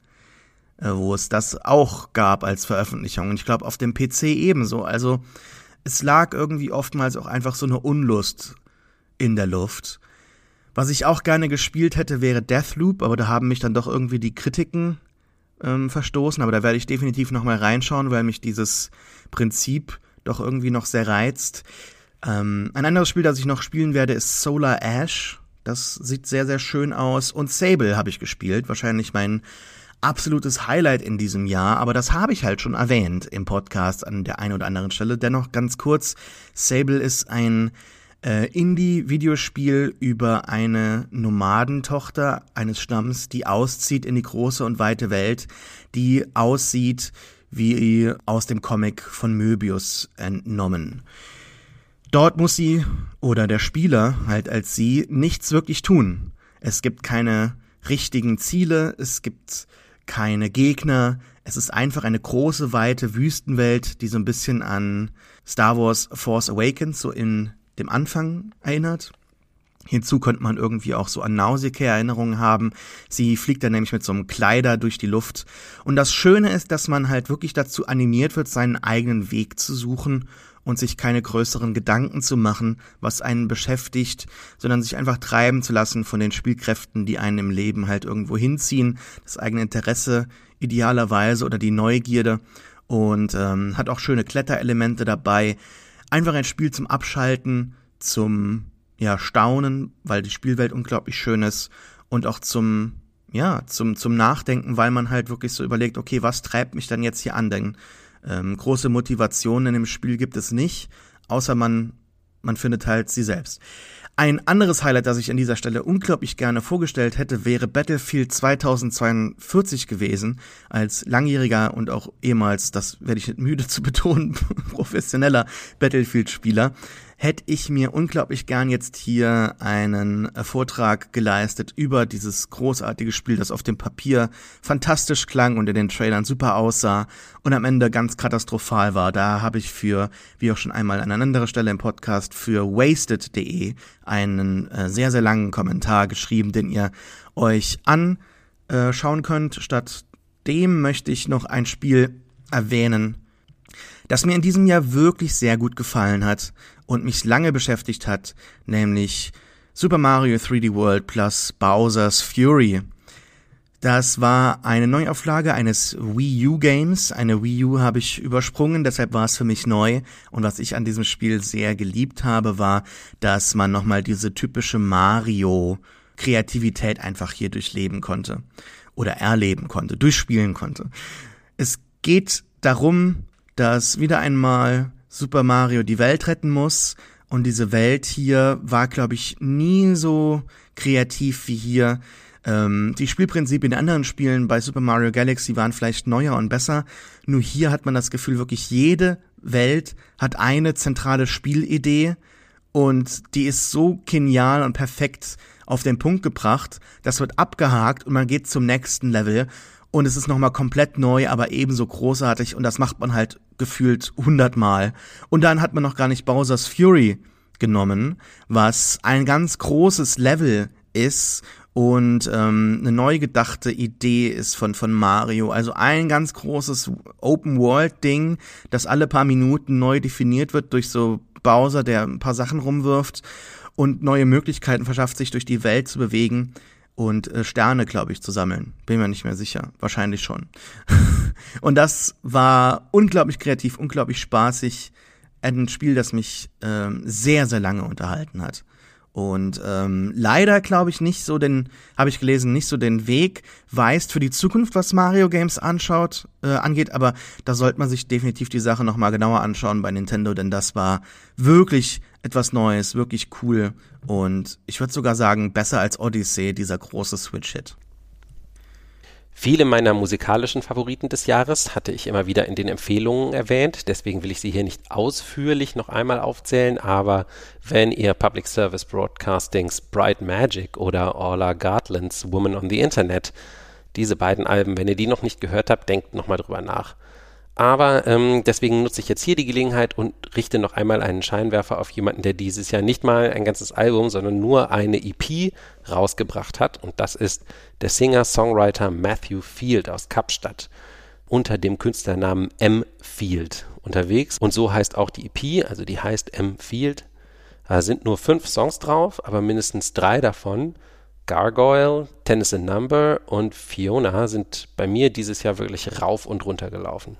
wo es das auch gab als Veröffentlichung. Und ich glaube auf dem PC ebenso. Also es lag irgendwie oftmals auch einfach so eine Unlust in der Luft. Was ich auch gerne gespielt hätte, wäre Deathloop, aber da haben mich dann doch irgendwie die Kritiken ähm, verstoßen. Aber da werde ich definitiv nochmal reinschauen, weil mich dieses Prinzip doch irgendwie noch sehr reizt. Ähm, ein anderes Spiel, das ich noch spielen werde, ist Solar Ash. Das sieht sehr, sehr schön aus. Und Sable habe ich gespielt. Wahrscheinlich mein absolutes Highlight in diesem Jahr, aber das habe ich halt schon erwähnt im Podcast an der einen oder anderen Stelle. Dennoch ganz kurz, Sable ist ein äh, Indie-Videospiel über eine Nomadentochter eines Stamms, die auszieht in die große und weite Welt, die aussieht wie aus dem Comic von Möbius entnommen. Dort muss sie oder der Spieler halt als sie nichts wirklich tun. Es gibt keine richtigen Ziele, es gibt keine Gegner. Es ist einfach eine große, weite Wüstenwelt, die so ein bisschen an Star Wars Force Awakens so in dem Anfang erinnert. Hinzu könnte man irgendwie auch so an Nausicaa-Erinnerungen haben. Sie fliegt dann nämlich mit so einem Kleider durch die Luft. Und das Schöne ist, dass man halt wirklich dazu animiert wird, seinen eigenen Weg zu suchen und sich keine größeren Gedanken zu machen, was einen beschäftigt, sondern sich einfach treiben zu lassen von den Spielkräften, die einen im Leben halt irgendwo hinziehen, das eigene Interesse idealerweise oder die Neugierde und ähm, hat auch schöne Kletterelemente dabei. Einfach ein Spiel zum Abschalten, zum ja, Staunen, weil die Spielwelt unglaublich schön ist und auch zum ja, zum, zum Nachdenken, weil man halt wirklich so überlegt, okay, was treibt mich dann jetzt hier an? Denn ähm, große Motivation in dem Spiel gibt es nicht, außer man, man findet halt sie selbst. Ein anderes Highlight, das ich an dieser Stelle unglaublich gerne vorgestellt hätte, wäre Battlefield 2042 gewesen, als langjähriger und auch ehemals, das werde ich nicht müde zu betonen, professioneller Battlefield-Spieler hätte ich mir unglaublich gern jetzt hier einen äh, Vortrag geleistet über dieses großartige Spiel, das auf dem Papier fantastisch klang und in den Trailern super aussah und am Ende ganz katastrophal war. Da habe ich für, wie auch schon einmal an einer anderen Stelle im Podcast, für wasted.de einen äh, sehr, sehr langen Kommentar geschrieben, den ihr euch anschauen könnt. Statt dem möchte ich noch ein Spiel erwähnen, das mir in diesem Jahr wirklich sehr gut gefallen hat und mich lange beschäftigt hat, nämlich Super Mario 3D World plus Bowser's Fury. Das war eine Neuauflage eines Wii U Games. Eine Wii U habe ich übersprungen, deshalb war es für mich neu. Und was ich an diesem Spiel sehr geliebt habe, war, dass man nochmal diese typische Mario Kreativität einfach hier durchleben konnte. Oder erleben konnte, durchspielen konnte. Es geht darum, dass wieder einmal Super Mario die Welt retten muss. Und diese Welt hier war, glaube ich, nie so kreativ wie hier. Ähm, die Spielprinzipien in anderen Spielen bei Super Mario Galaxy waren vielleicht neuer und besser. Nur hier hat man das Gefühl, wirklich jede Welt hat eine zentrale Spielidee und die ist so genial und perfekt auf den Punkt gebracht. Das wird abgehakt und man geht zum nächsten Level und es ist nochmal komplett neu, aber ebenso großartig und das macht man halt gefühlt hundertmal. Und dann hat man noch gar nicht Bowser's Fury genommen, was ein ganz großes Level ist und ähm, eine neu gedachte Idee ist von, von Mario. Also ein ganz großes Open-World-Ding, das alle paar Minuten neu definiert wird durch so Bowser, der ein paar Sachen rumwirft und neue Möglichkeiten verschafft, sich durch die Welt zu bewegen und äh, Sterne, glaube ich, zu sammeln. Bin mir nicht mehr sicher. Wahrscheinlich schon. und das war unglaublich kreativ, unglaublich spaßig. Ein Spiel, das mich ähm, sehr, sehr lange unterhalten hat. Und ähm, leider glaube ich nicht so den, habe ich gelesen, nicht so den Weg weist für die Zukunft, was Mario Games anschaut, äh, angeht, aber da sollte man sich definitiv die Sache nochmal genauer anschauen bei Nintendo, denn das war wirklich etwas Neues, wirklich cool und ich würde sogar sagen, besser als Odyssey, dieser große Switch-Hit. Viele meiner musikalischen Favoriten des Jahres hatte ich immer wieder in den Empfehlungen erwähnt, deswegen will ich sie hier nicht ausführlich noch einmal aufzählen, aber wenn ihr Public Service Broadcastings Bright Magic oder Orla Gartlands Woman on the Internet, diese beiden Alben, wenn ihr die noch nicht gehört habt, denkt nochmal drüber nach. Aber ähm, deswegen nutze ich jetzt hier die Gelegenheit und richte noch einmal einen Scheinwerfer auf jemanden, der dieses Jahr nicht mal ein ganzes Album, sondern nur eine EP rausgebracht hat. Und das ist der Singer-Songwriter Matthew Field aus Kapstadt unter dem Künstlernamen M. Field unterwegs. Und so heißt auch die EP, also die heißt M. Field. Da sind nur fünf Songs drauf, aber mindestens drei davon, Gargoyle, Tennis in Number und Fiona, sind bei mir dieses Jahr wirklich rauf und runter gelaufen.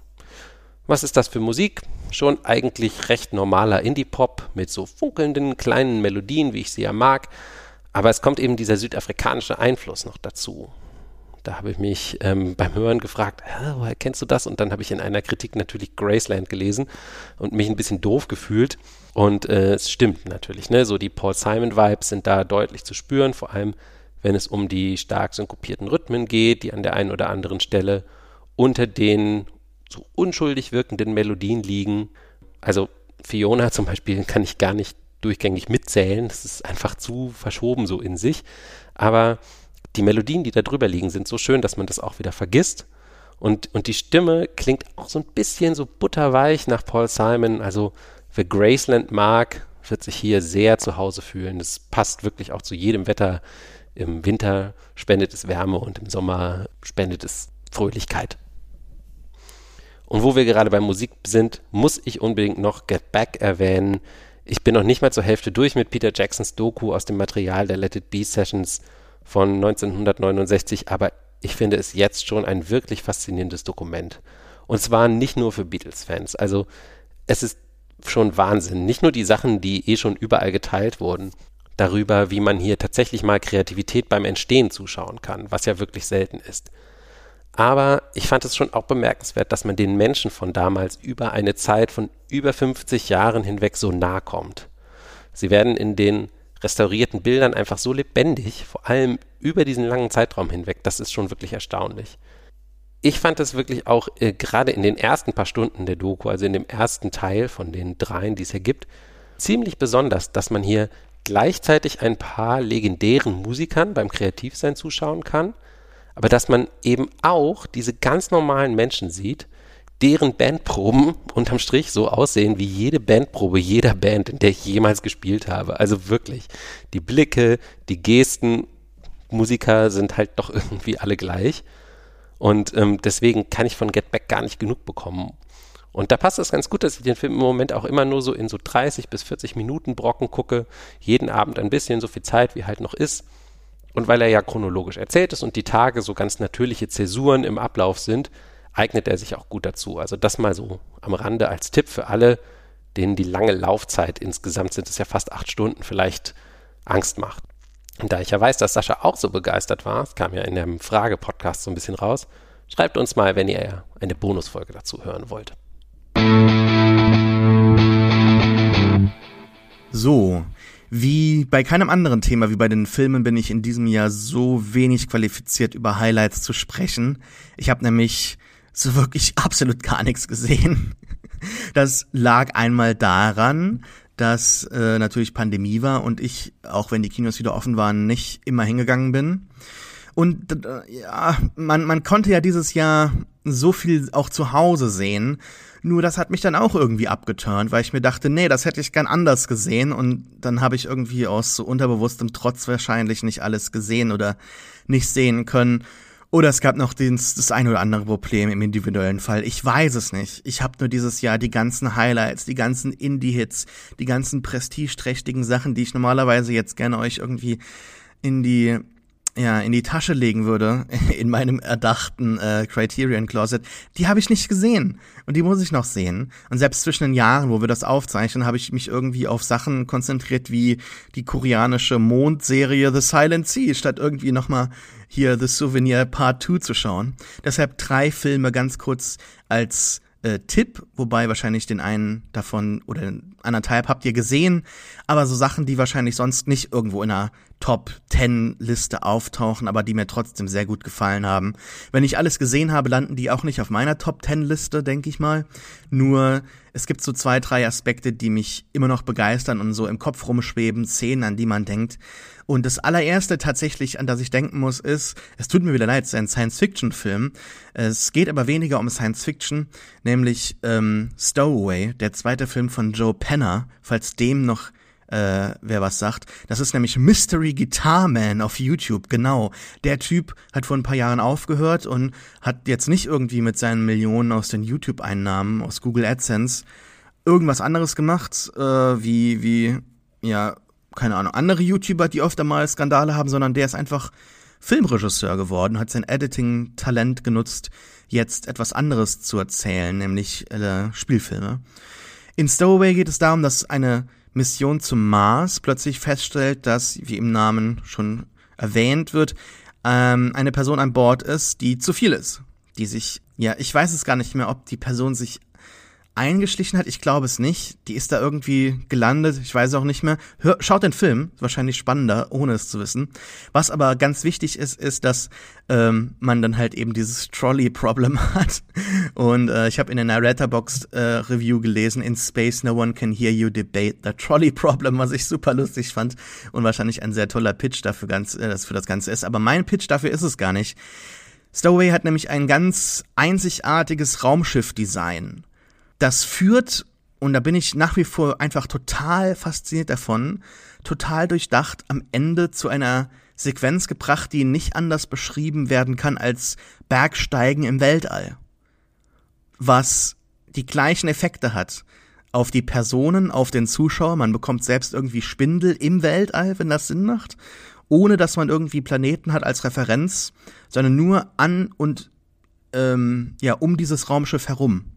Was ist das für Musik? Schon eigentlich recht normaler Indie-Pop mit so funkelnden kleinen Melodien, wie ich sie ja mag. Aber es kommt eben dieser südafrikanische Einfluss noch dazu. Da habe ich mich ähm, beim Hören gefragt, woher kennst du das? Und dann habe ich in einer Kritik natürlich Graceland gelesen und mich ein bisschen doof gefühlt. Und äh, es stimmt natürlich, ne? So die Paul Simon-Vibes sind da deutlich zu spüren, vor allem wenn es um die stark synkopierten Rhythmen geht, die an der einen oder anderen Stelle unter den so unschuldig wirkenden Melodien liegen. Also Fiona zum Beispiel kann ich gar nicht durchgängig mitzählen. Das ist einfach zu verschoben so in sich. Aber die Melodien, die da drüber liegen, sind so schön, dass man das auch wieder vergisst. Und, und die Stimme klingt auch so ein bisschen so butterweich nach Paul Simon. Also wer Graceland mag, wird sich hier sehr zu Hause fühlen. Das passt wirklich auch zu jedem Wetter. Im Winter spendet es Wärme und im Sommer spendet es Fröhlichkeit. Und wo wir gerade bei Musik sind, muss ich unbedingt noch Get Back erwähnen. Ich bin noch nicht mal zur Hälfte durch mit Peter Jacksons Doku aus dem Material der Let It Be Sessions von 1969, aber ich finde es jetzt schon ein wirklich faszinierendes Dokument. Und zwar nicht nur für Beatles-Fans. Also es ist schon Wahnsinn. Nicht nur die Sachen, die eh schon überall geteilt wurden, darüber, wie man hier tatsächlich mal Kreativität beim Entstehen zuschauen kann, was ja wirklich selten ist. Aber ich fand es schon auch bemerkenswert, dass man den Menschen von damals über eine Zeit von über 50 Jahren hinweg so nahe kommt. Sie werden in den restaurierten Bildern einfach so lebendig, vor allem über diesen langen Zeitraum hinweg. Das ist schon wirklich erstaunlich. Ich fand es wirklich auch äh, gerade in den ersten paar Stunden der Doku, also in dem ersten Teil von den dreien, die es hier gibt, ziemlich besonders, dass man hier gleichzeitig ein paar legendären Musikern beim Kreativsein zuschauen kann, aber dass man eben auch diese ganz normalen Menschen sieht, deren Bandproben unterm Strich so aussehen wie jede Bandprobe jeder Band, in der ich jemals gespielt habe. Also wirklich, die Blicke, die Gesten, Musiker sind halt doch irgendwie alle gleich. Und ähm, deswegen kann ich von Get Back gar nicht genug bekommen. Und da passt es ganz gut, dass ich den Film im Moment auch immer nur so in so 30 bis 40 Minuten Brocken gucke. Jeden Abend ein bisschen, so viel Zeit wie halt noch ist. Und weil er ja chronologisch erzählt ist und die Tage so ganz natürliche Zäsuren im Ablauf sind, eignet er sich auch gut dazu. Also das mal so am Rande als Tipp für alle, denen die lange Laufzeit, insgesamt sind es ja fast acht Stunden, vielleicht Angst macht. Und da ich ja weiß, dass Sascha auch so begeistert war, es kam ja in dem Frage-Podcast so ein bisschen raus, schreibt uns mal, wenn ihr eine Bonusfolge dazu hören wollt. So, wie bei keinem anderen Thema wie bei den Filmen bin ich in diesem Jahr so wenig qualifiziert über Highlights zu sprechen. Ich habe nämlich so wirklich absolut gar nichts gesehen. Das lag einmal daran, dass äh, natürlich Pandemie war und ich, auch wenn die Kinos wieder offen waren, nicht immer hingegangen bin. Und ja, man, man konnte ja dieses Jahr so viel auch zu Hause sehen. Nur das hat mich dann auch irgendwie abgeturnt, weil ich mir dachte, nee, das hätte ich gern anders gesehen. Und dann habe ich irgendwie aus so unterbewusstem Trotz wahrscheinlich nicht alles gesehen oder nicht sehen können. Oder es gab noch den, das ein oder andere Problem im individuellen Fall. Ich weiß es nicht. Ich habe nur dieses Jahr die ganzen Highlights, die ganzen Indie-Hits, die ganzen prestigeträchtigen Sachen, die ich normalerweise jetzt gerne euch irgendwie in die ja, in die Tasche legen würde, in meinem erdachten äh, Criterion Closet, die habe ich nicht gesehen. Und die muss ich noch sehen. Und selbst zwischen den Jahren, wo wir das aufzeichnen, habe ich mich irgendwie auf Sachen konzentriert wie die koreanische Mondserie The Silent Sea, statt irgendwie nochmal hier The Souvenir Part 2 zu schauen. Deshalb drei Filme ganz kurz als äh, Tipp, wobei wahrscheinlich den einen davon oder anderthalb habt ihr gesehen, aber so Sachen, die wahrscheinlich sonst nicht irgendwo in einer Top 10 Liste auftauchen, aber die mir trotzdem sehr gut gefallen haben. Wenn ich alles gesehen habe, landen die auch nicht auf meiner Top 10 Liste, denke ich mal. Nur es gibt so zwei, drei Aspekte, die mich immer noch begeistern und so im Kopf rumschweben, Szenen, an die man denkt. Und das allererste tatsächlich, an das ich denken muss, ist, es tut mir wieder leid, es ist ein Science-Fiction-Film. Es geht aber weniger um Science-Fiction, nämlich ähm, Stowaway, der zweite Film von Joe Penner, falls dem noch äh, wer was sagt. Das ist nämlich Mystery Guitar Man auf YouTube, genau. Der Typ hat vor ein paar Jahren aufgehört und hat jetzt nicht irgendwie mit seinen Millionen aus den YouTube-Einnahmen, aus Google AdSense, irgendwas anderes gemacht, äh, wie, wie ja, keine Ahnung, andere YouTuber, die öfter mal Skandale haben, sondern der ist einfach Filmregisseur geworden, hat sein Editing-Talent genutzt, jetzt etwas anderes zu erzählen, nämlich äh, Spielfilme. In Stowaway geht es darum, dass eine Mission zum Mars plötzlich feststellt, dass, wie im Namen schon erwähnt wird, ähm, eine Person an Bord ist, die zu viel ist. Die sich, ja, ich weiß es gar nicht mehr, ob die Person sich eingeschlichen hat. Ich glaube es nicht. Die ist da irgendwie gelandet. Ich weiß auch nicht mehr. Hör, schaut den Film. Wahrscheinlich spannender, ohne es zu wissen. Was aber ganz wichtig ist, ist, dass ähm, man dann halt eben dieses Trolley-Problem hat. Und äh, ich habe in der Letterboxd äh, gelesen, in Space no one can hear you debate the Trolley-Problem, was ich super lustig fand und wahrscheinlich ein sehr toller Pitch dafür ganz, äh, für das Ganze ist. Aber mein Pitch dafür ist es gar nicht. Stowaway hat nämlich ein ganz einzigartiges Raumschiff-Design das führt, und da bin ich nach wie vor einfach total fasziniert davon, total durchdacht, am Ende zu einer Sequenz gebracht, die nicht anders beschrieben werden kann als Bergsteigen im Weltall. Was die gleichen Effekte hat auf die Personen, auf den Zuschauer. Man bekommt selbst irgendwie Spindel im Weltall, wenn das Sinn macht, ohne dass man irgendwie Planeten hat als Referenz, sondern nur an und ähm, ja um dieses Raumschiff herum.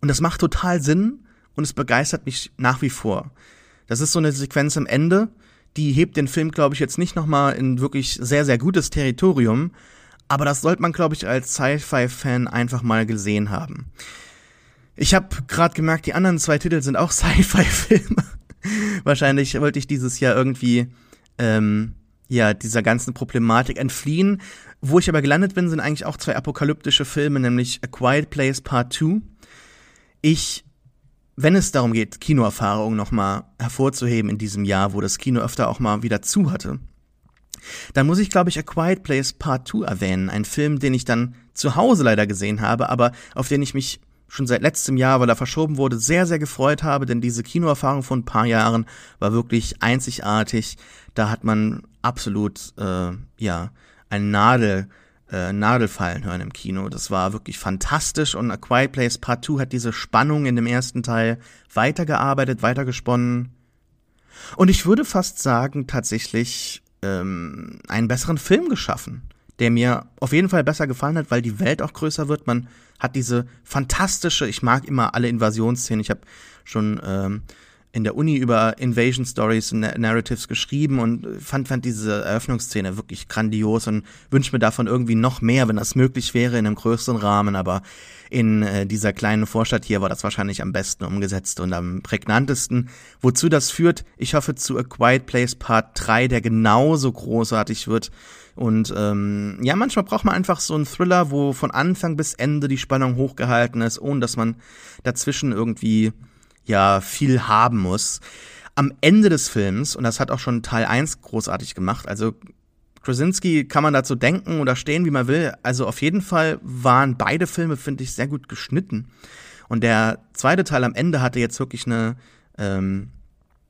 Und das macht total Sinn und es begeistert mich nach wie vor. Das ist so eine Sequenz am Ende, die hebt den Film, glaube ich, jetzt nicht nochmal in wirklich sehr, sehr gutes Territorium, aber das sollte man, glaube ich, als Sci-Fi-Fan einfach mal gesehen haben. Ich habe gerade gemerkt, die anderen zwei Titel sind auch Sci-Fi-Filme. Wahrscheinlich wollte ich dieses Jahr irgendwie ähm, ja dieser ganzen Problematik entfliehen. Wo ich aber gelandet bin, sind eigentlich auch zwei apokalyptische Filme, nämlich A Quiet Place Part 2 ich, wenn es darum geht, Kinoerfahrungen nochmal hervorzuheben in diesem Jahr, wo das Kino öfter auch mal wieder zu hatte, dann muss ich, glaube ich, A Quiet Place Part 2 erwähnen. Ein Film, den ich dann zu Hause leider gesehen habe, aber auf den ich mich schon seit letztem Jahr, weil er verschoben wurde, sehr, sehr gefreut habe, denn diese Kinoerfahrung von ein paar Jahren war wirklich einzigartig. Da hat man absolut, äh, ja, ein Nadel äh, Nadelfallen hören im Kino. Das war wirklich fantastisch und A Quiet Place Part 2 hat diese Spannung in dem ersten Teil weitergearbeitet, weitergesponnen. Und ich würde fast sagen, tatsächlich ähm, einen besseren Film geschaffen, der mir auf jeden Fall besser gefallen hat, weil die Welt auch größer wird. Man hat diese fantastische, ich mag immer alle Invasionsszenen. Ich habe schon ähm, in der Uni über Invasion Stories und Narratives geschrieben und fand, fand diese Eröffnungsszene wirklich grandios und wünsche mir davon irgendwie noch mehr, wenn das möglich wäre in einem größeren Rahmen, aber in äh, dieser kleinen Vorstadt hier war das wahrscheinlich am besten umgesetzt und am prägnantesten. Wozu das führt, ich hoffe zu A Quiet Place Part 3, der genauso großartig wird. Und ähm, ja, manchmal braucht man einfach so einen Thriller, wo von Anfang bis Ende die Spannung hochgehalten ist, ohne dass man dazwischen irgendwie ja viel haben muss. Am Ende des Films, und das hat auch schon Teil 1 großartig gemacht, also Krasinski kann man dazu denken oder stehen, wie man will. Also auf jeden Fall waren beide Filme, finde ich, sehr gut geschnitten. Und der zweite Teil am Ende hatte jetzt wirklich eine, ähm,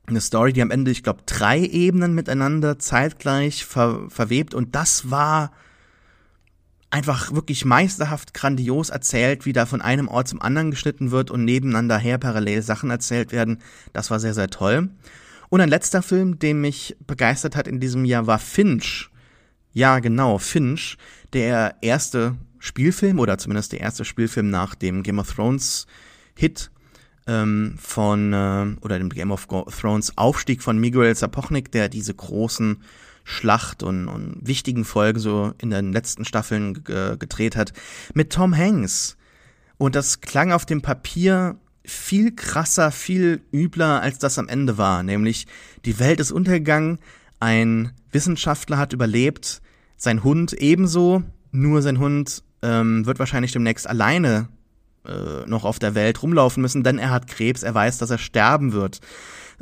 eine Story, die am Ende, ich glaube, drei Ebenen miteinander zeitgleich ver verwebt. Und das war einfach wirklich meisterhaft grandios erzählt, wie da von einem Ort zum anderen geschnitten wird und nebeneinander her parallel Sachen erzählt werden. Das war sehr, sehr toll. Und ein letzter Film, der mich begeistert hat in diesem Jahr, war Finch. Ja, genau, Finch, der erste Spielfilm oder zumindest der erste Spielfilm nach dem Game of Thrones Hit ähm, von äh, oder dem Game of Thrones Aufstieg von Miguel Sapochnik, der diese großen Schlacht und, und wichtigen Folgen so in den letzten Staffeln gedreht hat, mit Tom Hanks. Und das klang auf dem Papier viel krasser, viel übler, als das am Ende war. Nämlich, die Welt ist untergegangen, ein Wissenschaftler hat überlebt, sein Hund ebenso, nur sein Hund ähm, wird wahrscheinlich demnächst alleine äh, noch auf der Welt rumlaufen müssen, denn er hat Krebs, er weiß, dass er sterben wird.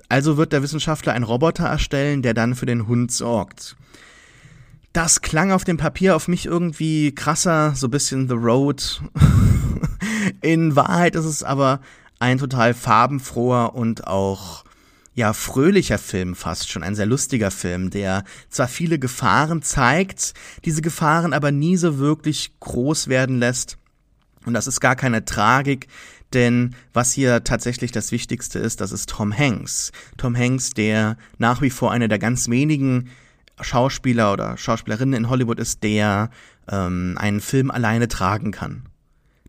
Also wird der Wissenschaftler einen Roboter erstellen, der dann für den Hund sorgt. Das klang auf dem Papier auf mich irgendwie krasser, so bisschen The Road. In Wahrheit ist es aber ein total farbenfroher und auch ja fröhlicher Film fast schon, ein sehr lustiger Film, der zwar viele Gefahren zeigt, diese Gefahren aber nie so wirklich groß werden lässt Und das ist gar keine Tragik, denn was hier tatsächlich das Wichtigste ist, das ist Tom Hanks. Tom Hanks, der nach wie vor einer der ganz wenigen Schauspieler oder Schauspielerinnen in Hollywood ist, der ähm, einen Film alleine tragen kann.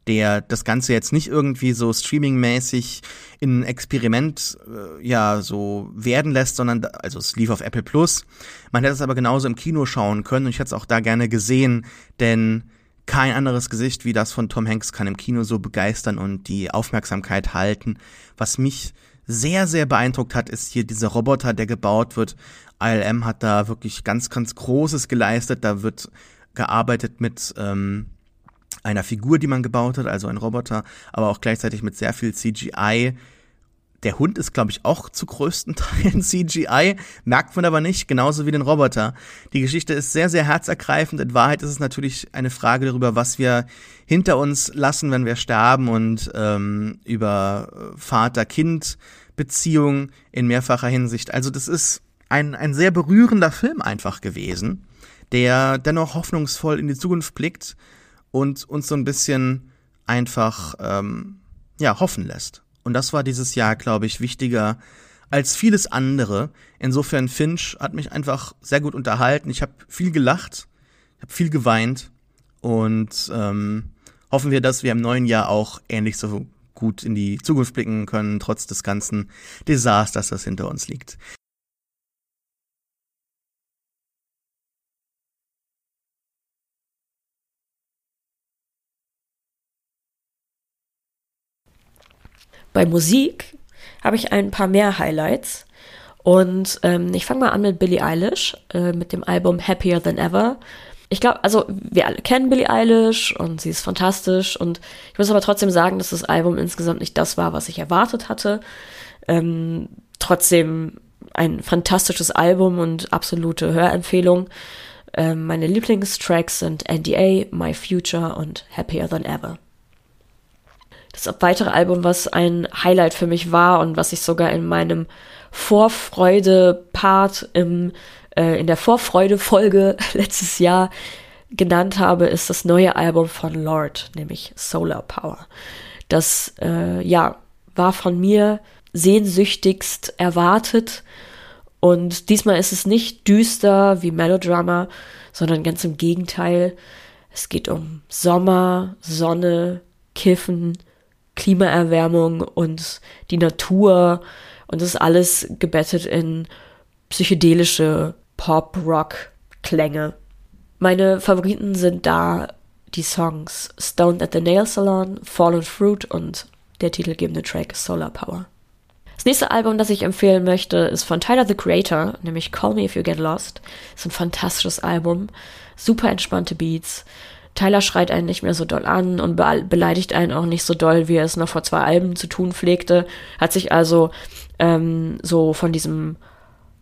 Der das Ganze jetzt nicht irgendwie so streamingmäßig in ein Experiment äh, ja so werden lässt, sondern also es lief auf Apple Plus. Man hätte es aber genauso im Kino schauen können und ich hätte es auch da gerne gesehen, denn kein anderes Gesicht wie das von Tom Hanks kann im Kino so begeistern und die Aufmerksamkeit halten. Was mich sehr, sehr beeindruckt hat, ist hier dieser Roboter, der gebaut wird. ILM hat da wirklich ganz, ganz Großes geleistet. Da wird gearbeitet mit ähm, einer Figur, die man gebaut hat, also ein Roboter, aber auch gleichzeitig mit sehr viel CGI. Der Hund ist, glaube ich, auch zu größten Teilen CGI, merkt man aber nicht, genauso wie den Roboter. Die Geschichte ist sehr, sehr herzergreifend. In Wahrheit ist es natürlich eine Frage darüber, was wir hinter uns lassen, wenn wir sterben und ähm, über Vater-Kind-Beziehung in mehrfacher Hinsicht. Also das ist ein, ein sehr berührender Film einfach gewesen, der dennoch hoffnungsvoll in die Zukunft blickt und uns so ein bisschen einfach ähm, ja hoffen lässt. Und das war dieses Jahr, glaube ich, wichtiger als vieles andere. Insofern Finch hat mich einfach sehr gut unterhalten. Ich habe viel gelacht, ich habe viel geweint und ähm, hoffen wir, dass wir im neuen Jahr auch ähnlich so gut in die Zukunft blicken können, trotz des ganzen Desasters, das hinter uns liegt. Bei Musik habe ich ein paar mehr Highlights. Und ähm, ich fange mal an mit Billie Eilish, äh, mit dem Album Happier Than Ever. Ich glaube, also wir alle kennen Billie Eilish und sie ist fantastisch. Und ich muss aber trotzdem sagen, dass das Album insgesamt nicht das war, was ich erwartet hatte. Ähm, trotzdem ein fantastisches Album und absolute Hörempfehlung. Ähm, meine Lieblingstracks sind NDA, My Future und Happier Than Ever das weitere Album, was ein Highlight für mich war und was ich sogar in meinem Vorfreude-Part im, äh, in der Vorfreude-Folge letztes Jahr genannt habe, ist das neue Album von Lord, nämlich Solar Power. Das, äh, ja, war von mir sehnsüchtigst erwartet und diesmal ist es nicht düster wie Melodrama, sondern ganz im Gegenteil. Es geht um Sommer, Sonne, Kiffen, Klimaerwärmung und die Natur und das ist alles gebettet in psychedelische Pop-Rock-Klänge. Meine Favoriten sind da die Songs Stoned at the Nail Salon, Fallen Fruit und der titelgebende Track Solar Power. Das nächste Album, das ich empfehlen möchte, ist von Tyler the Creator, nämlich Call Me If You Get Lost. Ist ein fantastisches Album, super entspannte Beats Tyler schreit einen nicht mehr so doll an und be beleidigt einen auch nicht so doll, wie er es noch vor zwei Alben zu tun pflegte. Hat sich also ähm, so von diesem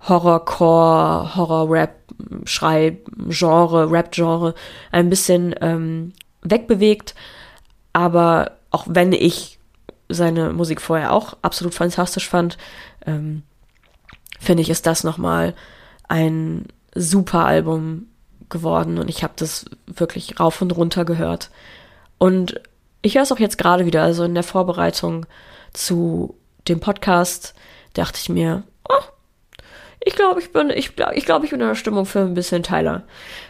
Horrorcore, Horror-Rap, Schrei-Genre, Rap-Genre ein bisschen ähm, wegbewegt. Aber auch wenn ich seine Musik vorher auch absolut fantastisch fand, ähm, finde ich, ist das nochmal ein super Album geworden und ich habe das wirklich rauf und runter gehört. Und ich höre es auch jetzt gerade wieder, also in der Vorbereitung zu dem Podcast dachte ich mir, oh, ich glaube, ich bin, ich, ich glaube, ich bin in der Stimmung für ein bisschen Tyler.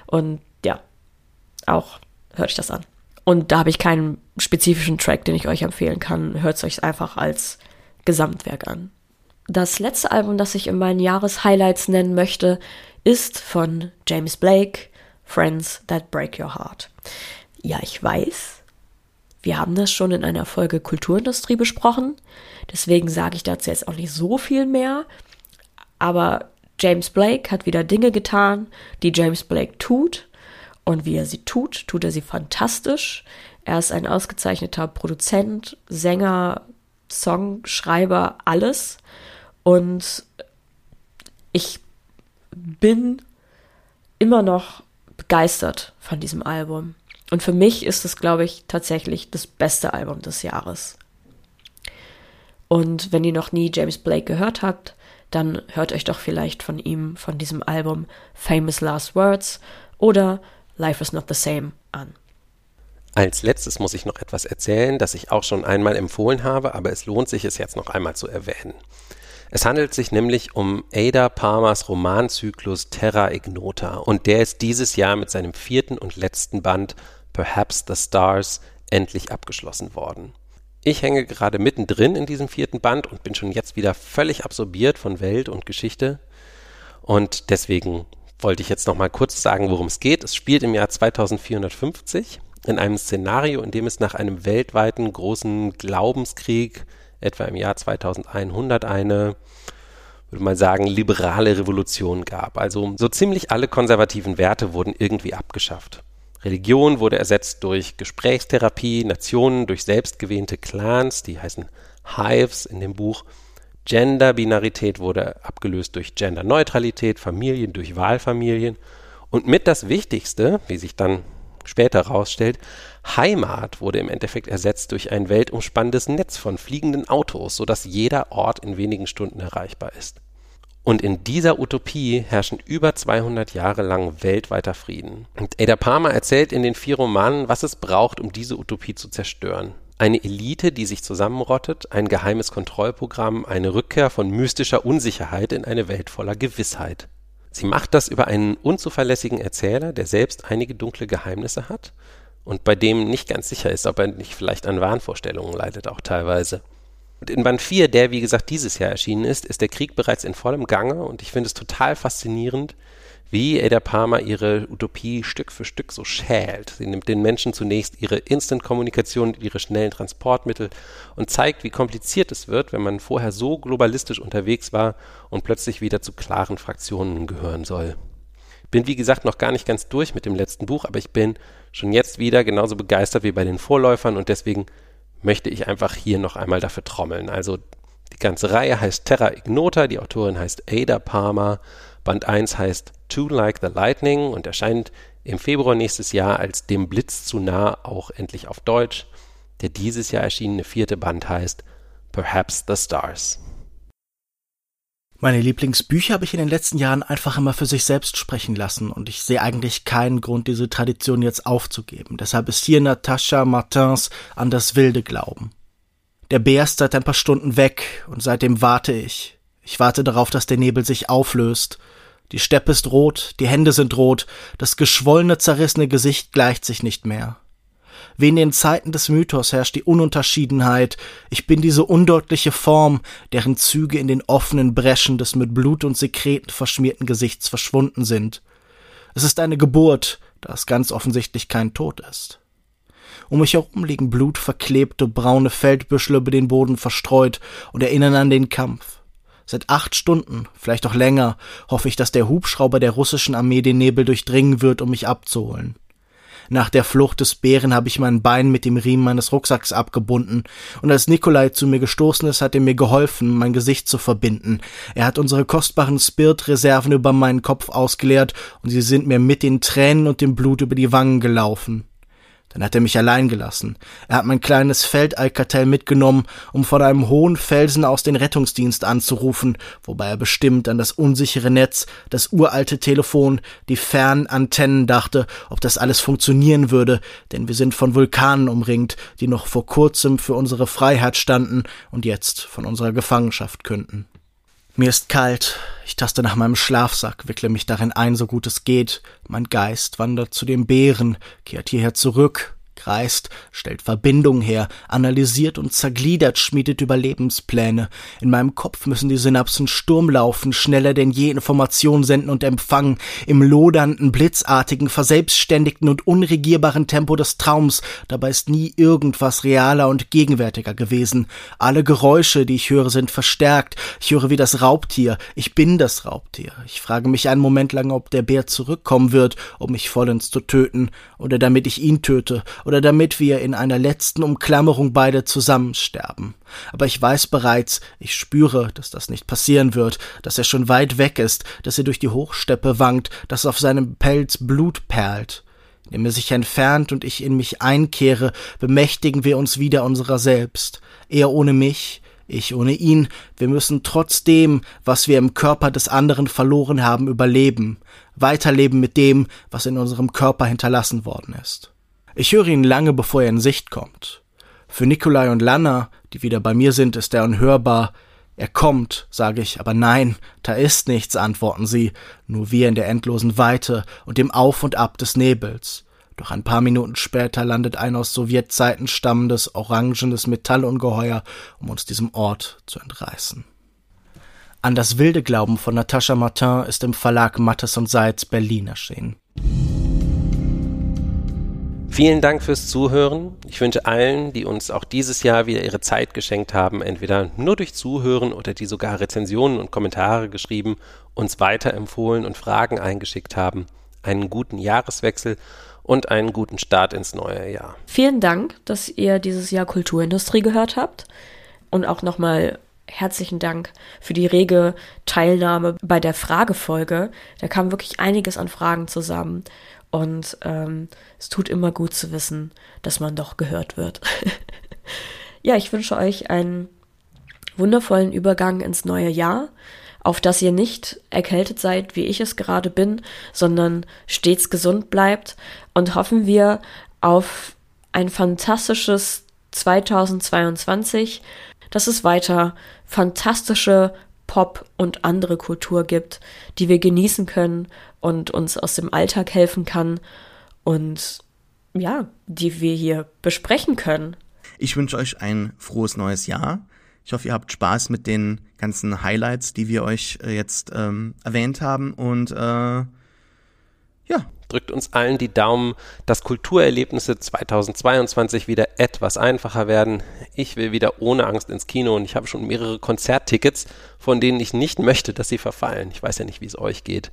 Und ja, auch hört ich das an. Und da habe ich keinen spezifischen Track, den ich euch empfehlen kann. Hört es euch einfach als Gesamtwerk an. Das letzte Album, das ich in meinen Jahreshighlights nennen möchte, ist von James Blake, Friends That Break Your Heart. Ja, ich weiß, wir haben das schon in einer Folge Kulturindustrie besprochen, deswegen sage ich dazu jetzt auch nicht so viel mehr, aber James Blake hat wieder Dinge getan, die James Blake tut und wie er sie tut, tut er sie fantastisch. Er ist ein ausgezeichneter Produzent, Sänger, Songschreiber, alles und ich bin immer noch begeistert von diesem Album. Und für mich ist es, glaube ich, tatsächlich das beste Album des Jahres. Und wenn ihr noch nie James Blake gehört habt, dann hört euch doch vielleicht von ihm, von diesem Album Famous Last Words oder Life is Not the Same an. Als letztes muss ich noch etwas erzählen, das ich auch schon einmal empfohlen habe, aber es lohnt sich, es jetzt noch einmal zu erwähnen. Es handelt sich nämlich um Ada Palmers Romanzyklus Terra Ignota und der ist dieses Jahr mit seinem vierten und letzten Band Perhaps the Stars endlich abgeschlossen worden. Ich hänge gerade mittendrin in diesem vierten Band und bin schon jetzt wieder völlig absorbiert von Welt und Geschichte und deswegen wollte ich jetzt noch mal kurz sagen, worum es geht. Es spielt im Jahr 2450 in einem Szenario, in dem es nach einem weltweiten großen Glaubenskrieg, etwa im Jahr 2100, eine, würde man sagen, liberale Revolution gab. Also so ziemlich alle konservativen Werte wurden irgendwie abgeschafft. Religion wurde ersetzt durch Gesprächstherapie, Nationen durch selbstgewähnte Clans, die heißen Hives in dem Buch. Gender-Binarität wurde abgelöst durch Genderneutralität, Familien durch Wahlfamilien. Und mit das Wichtigste, wie sich dann später herausstellt, Heimat wurde im Endeffekt ersetzt durch ein weltumspannendes Netz von fliegenden Autos, sodass jeder Ort in wenigen Stunden erreichbar ist. Und in dieser Utopie herrschen über 200 Jahre lang weltweiter Frieden. Und Ada Palmer erzählt in den vier Romanen, was es braucht, um diese Utopie zu zerstören. Eine Elite, die sich zusammenrottet, ein geheimes Kontrollprogramm, eine Rückkehr von mystischer Unsicherheit in eine Welt voller Gewissheit. Sie macht das über einen unzuverlässigen Erzähler, der selbst einige dunkle Geheimnisse hat und bei dem nicht ganz sicher ist, ob er nicht vielleicht an Wahnvorstellungen leidet, auch teilweise. Und in Band 4, der wie gesagt dieses Jahr erschienen ist, ist der Krieg bereits in vollem Gange und ich finde es total faszinierend, wie Ada Palmer ihre Utopie Stück für Stück so schält. Sie nimmt den Menschen zunächst ihre Instant-Kommunikation, ihre schnellen Transportmittel und zeigt, wie kompliziert es wird, wenn man vorher so globalistisch unterwegs war und plötzlich wieder zu klaren Fraktionen gehören soll. Bin wie gesagt noch gar nicht ganz durch mit dem letzten Buch, aber ich bin schon jetzt wieder genauso begeistert wie bei den Vorläufern und deswegen möchte ich einfach hier noch einmal dafür trommeln. Also die ganze Reihe heißt Terra Ignota, die Autorin heißt Ada Palmer Band 1 heißt Too Like the Lightning und erscheint im Februar nächstes Jahr als Dem Blitz zu nah auch endlich auf Deutsch. Der dieses Jahr erschienene vierte Band heißt Perhaps the Stars. Meine Lieblingsbücher habe ich in den letzten Jahren einfach immer für sich selbst sprechen lassen und ich sehe eigentlich keinen Grund, diese Tradition jetzt aufzugeben. Deshalb ist hier Natascha Martins an das wilde Glauben. Der Bär ist seit ein paar Stunden weg und seitdem warte ich. Ich warte darauf, dass der Nebel sich auflöst die Steppe ist rot, die Hände sind rot, das geschwollene, zerrissene Gesicht gleicht sich nicht mehr. Wie in den Zeiten des Mythos herrscht die Ununterschiedenheit, ich bin diese undeutliche Form, deren Züge in den offenen Breschen des mit Blut und Sekreten verschmierten Gesichts verschwunden sind. Es ist eine Geburt, da es ganz offensichtlich kein Tod ist. Um mich herum liegen blutverklebte braune Feldbüschel über den Boden verstreut und erinnern an den Kampf. Seit acht Stunden, vielleicht auch länger, hoffe ich, dass der Hubschrauber der russischen Armee den Nebel durchdringen wird, um mich abzuholen. Nach der Flucht des Bären habe ich mein Bein mit dem Riemen meines Rucksacks abgebunden, und als Nikolai zu mir gestoßen ist, hat er mir geholfen, mein Gesicht zu verbinden. Er hat unsere kostbaren Spirtreserven über meinen Kopf ausgeleert, und sie sind mir mit den Tränen und dem Blut über die Wangen gelaufen. Dann hat er mich allein gelassen. Er hat mein kleines Feldalkatel mitgenommen, um von einem hohen Felsen aus den Rettungsdienst anzurufen, wobei er bestimmt an das unsichere Netz, das uralte Telefon, die fernen Antennen dachte, ob das alles funktionieren würde, denn wir sind von Vulkanen umringt, die noch vor kurzem für unsere Freiheit standen und jetzt von unserer Gefangenschaft künden. Mir ist kalt, ich taste nach meinem Schlafsack, wickle mich darin ein, so gut es geht. Mein Geist wandert zu dem Bären, kehrt hierher zurück, kreist, stellt Verbindungen her, analysiert und zergliedert, schmiedet Überlebenspläne. In meinem Kopf müssen die Synapsen Sturm laufen, schneller denn je Informationen senden und empfangen, im lodernden, blitzartigen, verselbstständigten und unregierbaren Tempo des Traums. Dabei ist nie irgendwas realer und gegenwärtiger gewesen. Alle Geräusche, die ich höre, sind verstärkt. Ich höre wie das Raubtier. Ich bin das Raubtier. Ich frage mich einen Moment lang, ob der Bär zurückkommen wird, um mich vollends zu töten, oder damit ich ihn töte, oder damit wir in einer letzten Umklammerung beide zusammensterben. Aber ich weiß bereits, ich spüre, dass das nicht passieren wird, dass er schon weit weg ist, dass er durch die Hochsteppe wankt, dass auf seinem Pelz Blut perlt. Indem er sich entfernt und ich in mich einkehre, bemächtigen wir uns wieder unserer selbst. Er ohne mich, ich ohne ihn, wir müssen trotz dem, was wir im Körper des anderen verloren haben, überleben, weiterleben mit dem, was in unserem Körper hinterlassen worden ist. Ich höre ihn lange, bevor er in Sicht kommt. Für Nikolai und Lana, die wieder bei mir sind, ist er unhörbar. Er kommt, sage ich, aber nein, da ist nichts, antworten sie, nur wir in der endlosen Weite und dem Auf und Ab des Nebels. Doch ein paar Minuten später landet ein aus Sowjetzeiten stammendes, orangenes Metallungeheuer, um uns diesem Ort zu entreißen. An das wilde Glauben von Natascha Martin ist im Verlag Mattes und Seitz Berlin erschienen. Vielen Dank fürs Zuhören. Ich wünsche allen, die uns auch dieses Jahr wieder ihre Zeit geschenkt haben, entweder nur durch Zuhören oder die sogar Rezensionen und Kommentare geschrieben, uns weiterempfohlen und Fragen eingeschickt haben, einen guten Jahreswechsel und einen guten Start ins neue Jahr. Vielen Dank, dass ihr dieses Jahr Kulturindustrie gehört habt und auch nochmal herzlichen Dank für die rege Teilnahme bei der Fragefolge. Da kam wirklich einiges an Fragen zusammen. Und ähm, es tut immer gut zu wissen, dass man doch gehört wird. ja, ich wünsche euch einen wundervollen Übergang ins neue Jahr, auf dass ihr nicht erkältet seid, wie ich es gerade bin, sondern stets gesund bleibt und hoffen wir auf ein fantastisches 2022, dass es weiter fantastische Pop und andere Kultur gibt, die wir genießen können und uns aus dem Alltag helfen kann und ja, die wir hier besprechen können. Ich wünsche euch ein frohes neues Jahr. Ich hoffe, ihr habt Spaß mit den ganzen Highlights, die wir euch äh, jetzt ähm, erwähnt haben und äh, ja. Drückt uns allen die Daumen, dass Kulturerlebnisse 2022 wieder etwas einfacher werden. Ich will wieder ohne Angst ins Kino und ich habe schon mehrere Konzerttickets, von denen ich nicht möchte, dass sie verfallen. Ich weiß ja nicht, wie es euch geht.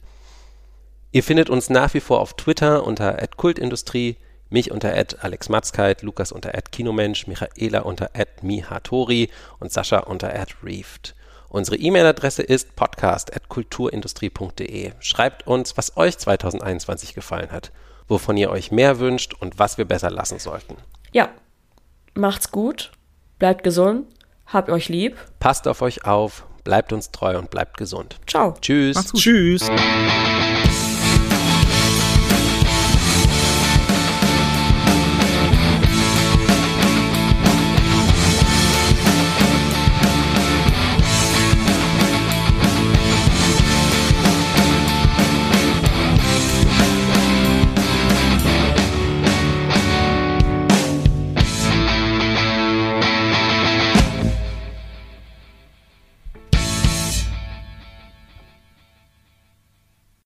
Ihr findet uns nach wie vor auf Twitter unter @kultindustrie, mich unter Alex Matzkeit, Lukas unter Kinomensch, Michaela unter Mihatori und Sascha unter Reefed. Unsere E-Mail-Adresse ist podcast.kulturindustrie.de. Schreibt uns, was euch 2021 gefallen hat, wovon ihr euch mehr wünscht und was wir besser lassen sollten. Ja, macht's gut, bleibt gesund, habt euch lieb. Passt auf euch auf, bleibt uns treu und bleibt gesund. Ciao. Tschüss. Tschüss.